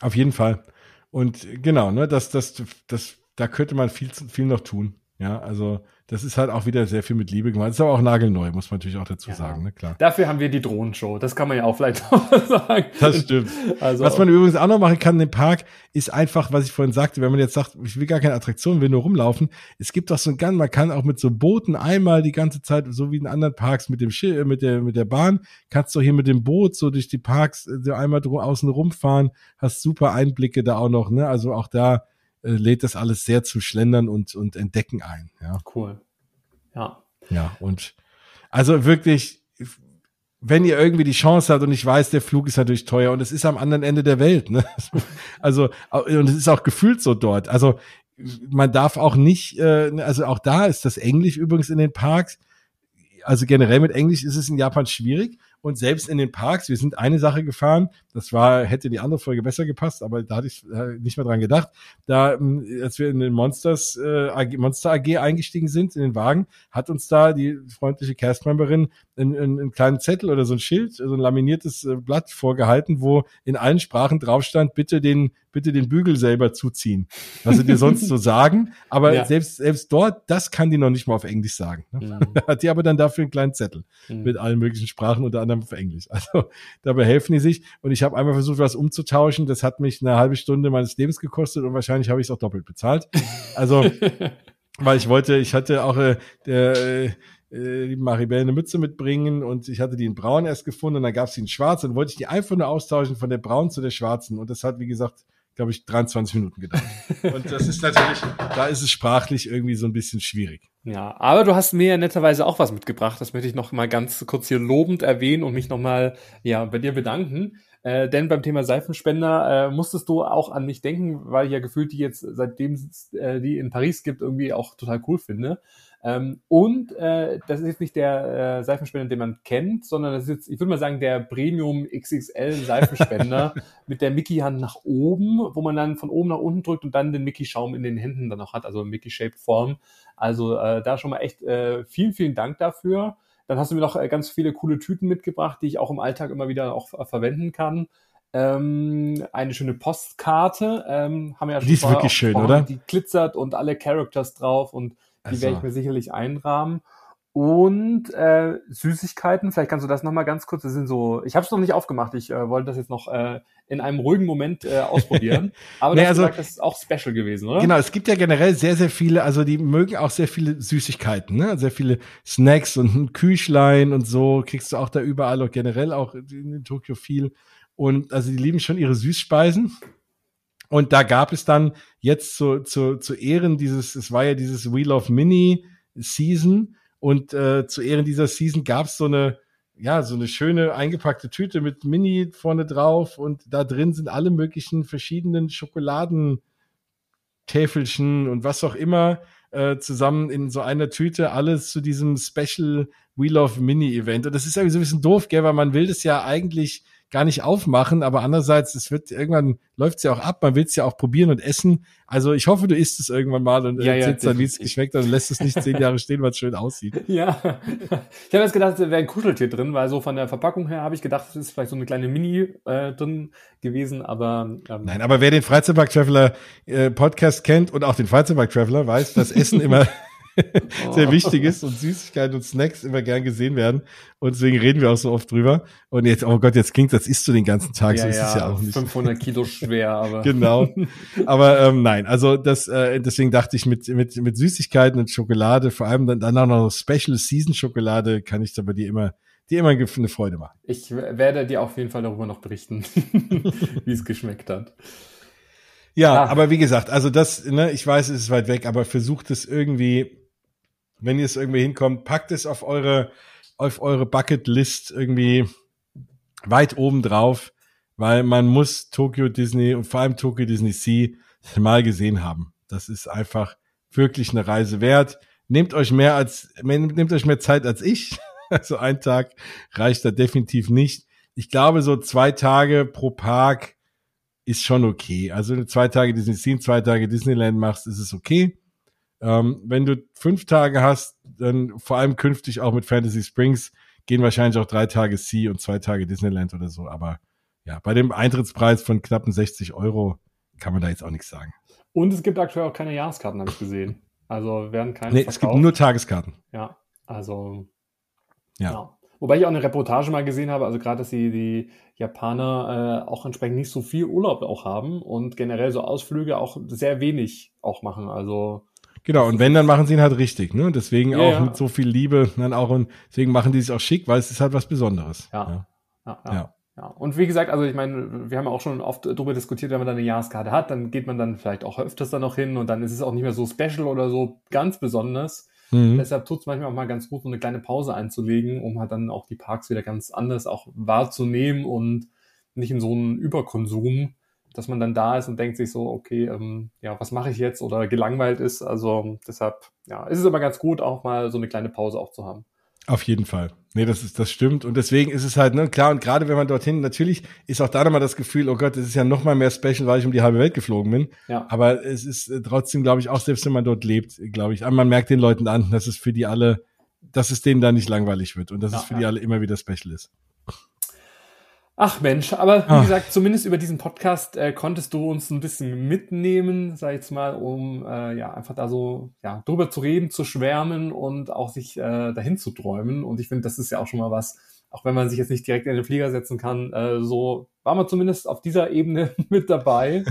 Auf jeden Fall. Und genau, ne, das, das, das, da könnte man viel, viel noch tun. Ja, also das ist halt auch wieder sehr viel mit Liebe gemacht. Das ist aber auch nagelneu, muss man natürlich auch dazu ja. sagen, ne? klar. Dafür haben wir die Drohnenshow. Das kann man ja auch vielleicht noch sagen. Das stimmt. Also was man übrigens auch noch machen kann im Park, ist einfach, was ich vorhin sagte, wenn man jetzt sagt, ich will gar keine Attraktion, will nur rumlaufen. Es gibt doch so ein ganz, man kann auch mit so Booten einmal die ganze Zeit, so wie in anderen Parks mit dem Schild, äh, mit der, mit der Bahn, kannst du hier mit dem Boot so durch die Parks so äh, einmal außen rumfahren, hast super Einblicke da auch noch, ne? Also auch da lädt das alles sehr zum Schlendern und, und Entdecken ein. Ja. Cool. Ja. Ja, und also wirklich, wenn ihr irgendwie die Chance habt und ich weiß, der Flug ist natürlich teuer und es ist am anderen Ende der Welt, ne? Also, und es ist auch gefühlt so dort. Also, man darf auch nicht, äh, also auch da ist das Englisch übrigens in den Parks. Also generell mit Englisch ist es in Japan schwierig. Und selbst in den Parks, wir sind eine Sache gefahren, das war, hätte die andere Folge besser gepasst, aber da hatte ich äh, nicht mehr dran gedacht. Da, ähm, als wir in den Monsters, äh, AG, Monster AG eingestiegen sind, in den Wagen, hat uns da die freundliche Castmemberin einen, einen, einen kleinen Zettel oder so ein Schild, so ein laminiertes äh, Blatt vorgehalten, wo in allen Sprachen drauf stand, bitte den, bitte den Bügel selber zuziehen. Was sie dir sonst so sagen. Aber ja. selbst, selbst dort, das kann die noch nicht mal auf Englisch sagen. Ne? Mhm. Hat die aber dann dafür einen kleinen Zettel mhm. mit allen möglichen Sprachen, unter anderem auf Englisch. Also dabei helfen die sich. Und ich habe einmal versucht, was umzutauschen. Das hat mich eine halbe Stunde meines Lebens gekostet und wahrscheinlich habe ich es auch doppelt bezahlt. Also, weil ich wollte, ich hatte auch äh, der, äh, die Maribel eine Mütze mitbringen und ich hatte die in braun erst gefunden und dann gab es die in schwarz und wollte ich die einfach nur austauschen von der braunen zu der schwarzen und das hat, wie gesagt, glaube ich, 23 Minuten gedauert. Und das ist natürlich, da ist es sprachlich irgendwie so ein bisschen schwierig. Ja, aber du hast mir ja netterweise auch was mitgebracht. Das möchte ich noch mal ganz kurz hier lobend erwähnen und mich noch mal ja bei dir bedanken. Äh, denn beim Thema Seifenspender äh, musstest du auch an mich denken, weil ich ja gefühlt die jetzt, seitdem es äh, die in Paris gibt, irgendwie auch total cool finde. Ähm, und äh, das ist jetzt nicht der äh, Seifenspender, den man kennt, sondern das ist jetzt, ich würde mal sagen, der Premium XXL Seifenspender mit der Mickey-Hand nach oben, wo man dann von oben nach unten drückt und dann den Mickey-Schaum in den Händen dann auch hat, also Mickey-Shape-Form. Also äh, da schon mal echt äh, vielen, vielen Dank dafür. Dann hast du mir noch äh, ganz viele coole Tüten mitgebracht, die ich auch im Alltag immer wieder auch verwenden kann. Ähm, eine schöne Postkarte. Ähm, haben wir ja schon die ist wirklich schön, oder? Die glitzert und alle Characters drauf und die also. werde ich mir sicherlich einrahmen. Und äh, Süßigkeiten, vielleicht kannst du das nochmal ganz kurz, das sind so, ich habe es noch nicht aufgemacht, ich äh, wollte das jetzt noch äh, in einem ruhigen Moment äh, ausprobieren. Aber nee, also, gesagt, das ist auch special gewesen, oder? Genau, es gibt ja generell sehr, sehr viele, also die mögen auch sehr viele Süßigkeiten, ne? Sehr viele Snacks und ein Küchlein und so kriegst du auch da überall und generell auch in Tokio viel. Und also die lieben schon ihre Süßspeisen. Und da gab es dann jetzt zu, zu, zu Ehren dieses, es war ja dieses Wheel of Mini Season und äh, zu Ehren dieser Season gab es so eine, ja, so eine schöne eingepackte Tüte mit Mini vorne drauf und da drin sind alle möglichen verschiedenen Schokoladentäfelchen und was auch immer äh, zusammen in so einer Tüte, alles zu diesem Special Wheel of Mini Event. Und das ist irgendwie so ein bisschen doof, gell, weil man will das ja eigentlich gar nicht aufmachen, aber andererseits, es wird irgendwann läuft es ja auch ab, man will es ja auch probieren und essen. Also ich hoffe, du isst es irgendwann mal und ja, erzählst ja, dann, wie es geschmeckt hat und lässt es nicht zehn Jahre stehen, weil es schön aussieht. Ja, ich habe jetzt gedacht, da wäre ein Kuscheltier drin, weil so von der Verpackung her habe ich gedacht, es ist vielleicht so eine kleine Mini äh, drin gewesen, aber ähm, Nein, aber wer den Freizeitpark Traveler äh, Podcast kennt und auch den Freizeitpark Traveler weiß, dass Essen immer sehr wichtig ist und Süßigkeiten und Snacks immer gern gesehen werden. Und deswegen reden wir auch so oft drüber. Und jetzt, oh Gott, jetzt klingt, das isst du den ganzen Tag. Ja, so ist ja, es ja auch nicht. 500 Kilo schwer, aber. genau. Aber ähm, nein, also das, äh, deswegen dachte ich mit, mit, mit Süßigkeiten und Schokolade, vor allem dann, dann auch noch Special Season Schokolade, kann ich da bei dir immer dir immer eine Freude machen. Ich werde dir auf jeden Fall darüber noch berichten, wie es geschmeckt hat. Ja, ah. aber wie gesagt, also das, ne, ich weiß, es ist weit weg, aber versucht es irgendwie wenn ihr es irgendwie hinkommt, packt es auf eure, auf eure Bucketlist irgendwie weit oben drauf, weil man muss Tokyo Disney und vor allem Tokyo Disney Sea mal gesehen haben. Das ist einfach wirklich eine Reise wert. Nehmt euch mehr als, nehmt euch mehr Zeit als ich. Also ein Tag reicht da definitiv nicht. Ich glaube, so zwei Tage pro Park ist schon okay. Also wenn du zwei Tage Disney Sea, zwei Tage Disneyland machst, ist es okay. Ähm, wenn du fünf Tage hast, dann vor allem künftig auch mit Fantasy Springs gehen wahrscheinlich auch drei Tage Sea und zwei Tage Disneyland oder so. Aber ja, bei dem Eintrittspreis von knappen 60 Euro kann man da jetzt auch nichts sagen. Und es gibt aktuell auch keine Jahreskarten, habe ich gesehen. Also werden keine. Nee, verkauft. es gibt nur Tageskarten. Ja, also. Ja. ja. Wobei ich auch eine Reportage mal gesehen habe, also gerade, dass die, die Japaner äh, auch entsprechend nicht so viel Urlaub auch haben und generell so Ausflüge auch sehr wenig auch machen. Also Genau, und wenn, dann machen sie ihn halt richtig, ne? Deswegen ja, auch ja. mit so viel Liebe, dann auch und deswegen machen die es auch schick, weil es ist halt was Besonderes. Ja. Ja. ja. ja. Und wie gesagt, also ich meine, wir haben auch schon oft darüber diskutiert, wenn man dann eine Jahreskarte hat, dann geht man dann vielleicht auch öfters da noch hin und dann ist es auch nicht mehr so special oder so ganz besonders. Mhm. Deshalb tut es manchmal auch mal ganz gut, so eine kleine Pause einzulegen, um halt dann auch die Parks wieder ganz anders auch wahrzunehmen und nicht in so einen Überkonsum dass man dann da ist und denkt sich so, okay, ähm, ja, was mache ich jetzt oder gelangweilt ist. Also deshalb, ja, ist es immer ganz gut, auch mal so eine kleine Pause auch zu haben. Auf jeden Fall. Nee, das ist, das stimmt. Und deswegen ist es halt, ne, klar, und gerade wenn man dorthin, natürlich ist auch da nochmal das Gefühl, oh Gott, es ist ja noch mal mehr special, weil ich um die halbe Welt geflogen bin. Ja. Aber es ist äh, trotzdem, glaube ich, auch selbst wenn man dort lebt, glaube ich, man merkt den Leuten an, dass es für die alle, dass es denen da nicht langweilig wird und dass ja, es für ja. die alle immer wieder special ist. Ach Mensch, aber wie Ach. gesagt, zumindest über diesen Podcast äh, konntest du uns ein bisschen mitnehmen, sag ich jetzt mal, um äh, ja einfach da so ja drüber zu reden, zu schwärmen und auch sich äh, dahin zu träumen. Und ich finde, das ist ja auch schon mal was, auch wenn man sich jetzt nicht direkt in den Flieger setzen kann, äh, so war man zumindest auf dieser Ebene mit dabei.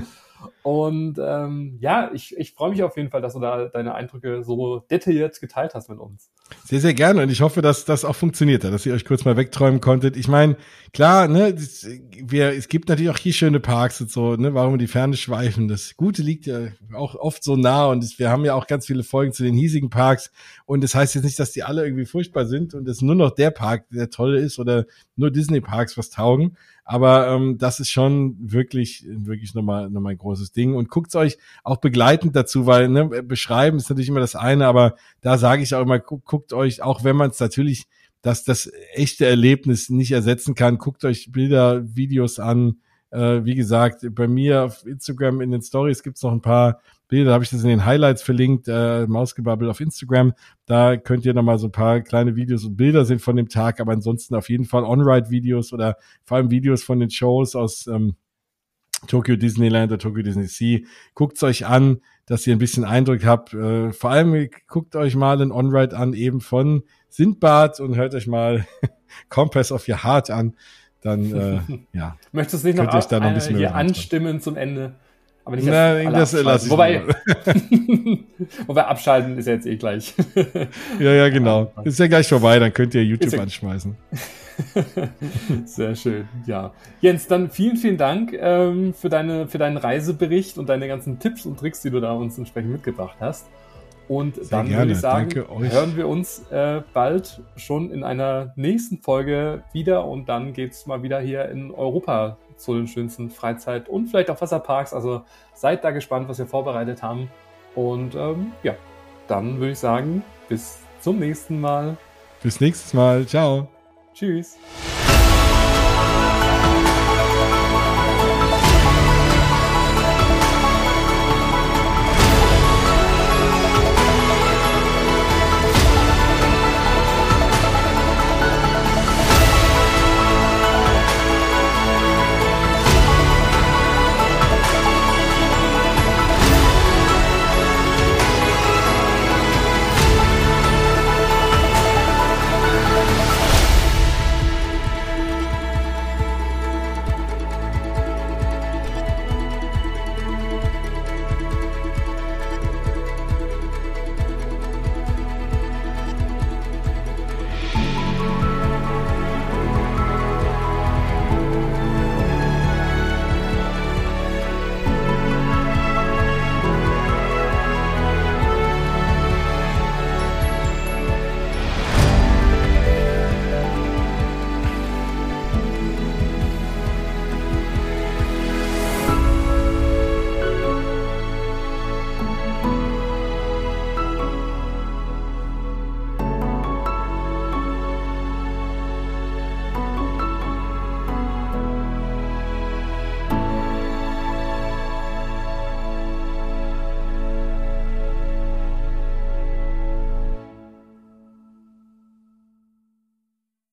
Und ähm, ja, ich, ich freue mich auf jeden Fall, dass du da deine Eindrücke so detailliert geteilt hast mit uns. Sehr, sehr gerne und ich hoffe, dass das auch funktioniert hat, dass ihr euch kurz mal wegträumen konntet. Ich meine, klar, ne, wir, es gibt natürlich auch hier schöne Parks und so, ne, warum die Ferne schweifen. Das Gute liegt ja auch oft so nah und wir haben ja auch ganz viele Folgen zu den hiesigen Parks und das heißt jetzt nicht, dass die alle irgendwie furchtbar sind und es nur noch der Park, der toll ist oder nur Disney Parks was taugen. Aber ähm, das ist schon wirklich, wirklich nochmal, nochmal ein großes Ding. Und guckt's euch auch begleitend dazu, weil ne, beschreiben ist natürlich immer das eine, aber da sage ich auch immer, guckt, guckt euch, auch wenn man es natürlich, dass das echte Erlebnis nicht ersetzen kann, guckt euch Bilder, Videos an. Äh, wie gesagt, bei mir auf Instagram in den Stories gibt's noch ein paar Bilder, da habe ich das in den Highlights verlinkt, äh, Mausgebabbel auf Instagram. Da könnt ihr nochmal so ein paar kleine Videos und Bilder sehen von dem Tag, aber ansonsten auf jeden Fall On-Ride-Videos oder vor allem Videos von den Shows aus ähm, Tokyo Disneyland oder Tokyo Disney Sea. Guckt's euch an, dass ihr ein bisschen Eindruck habt. Äh, vor allem guckt euch mal ein On-Ride an, eben von Sindbad und hört euch mal Compass of Your Heart an. Dann, äh, ja. Möchtest du nicht noch, da noch ein bisschen hier anstimmen zum Ende? Aber nicht Na, das lasse ich Wobei, wobei abschalten ist ja jetzt eh gleich. ja, ja, genau. Ist ja gleich vorbei, dann könnt ihr YouTube ja anschmeißen. Sehr schön, ja. Jens, dann vielen, vielen Dank ähm, für, deine, für deinen Reisebericht und deine ganzen Tipps und Tricks, die du da uns entsprechend mitgebracht hast. Und Sehr dann gerne. würde ich sagen, hören wir uns äh, bald schon in einer nächsten Folge wieder und dann geht es mal wieder hier in Europa zu den schönsten Freizeit- und vielleicht auch Wasserparks. Also seid da gespannt, was wir vorbereitet haben. Und ähm, ja, dann würde ich sagen, bis zum nächsten Mal. Bis nächstes Mal. Ciao. Tschüss.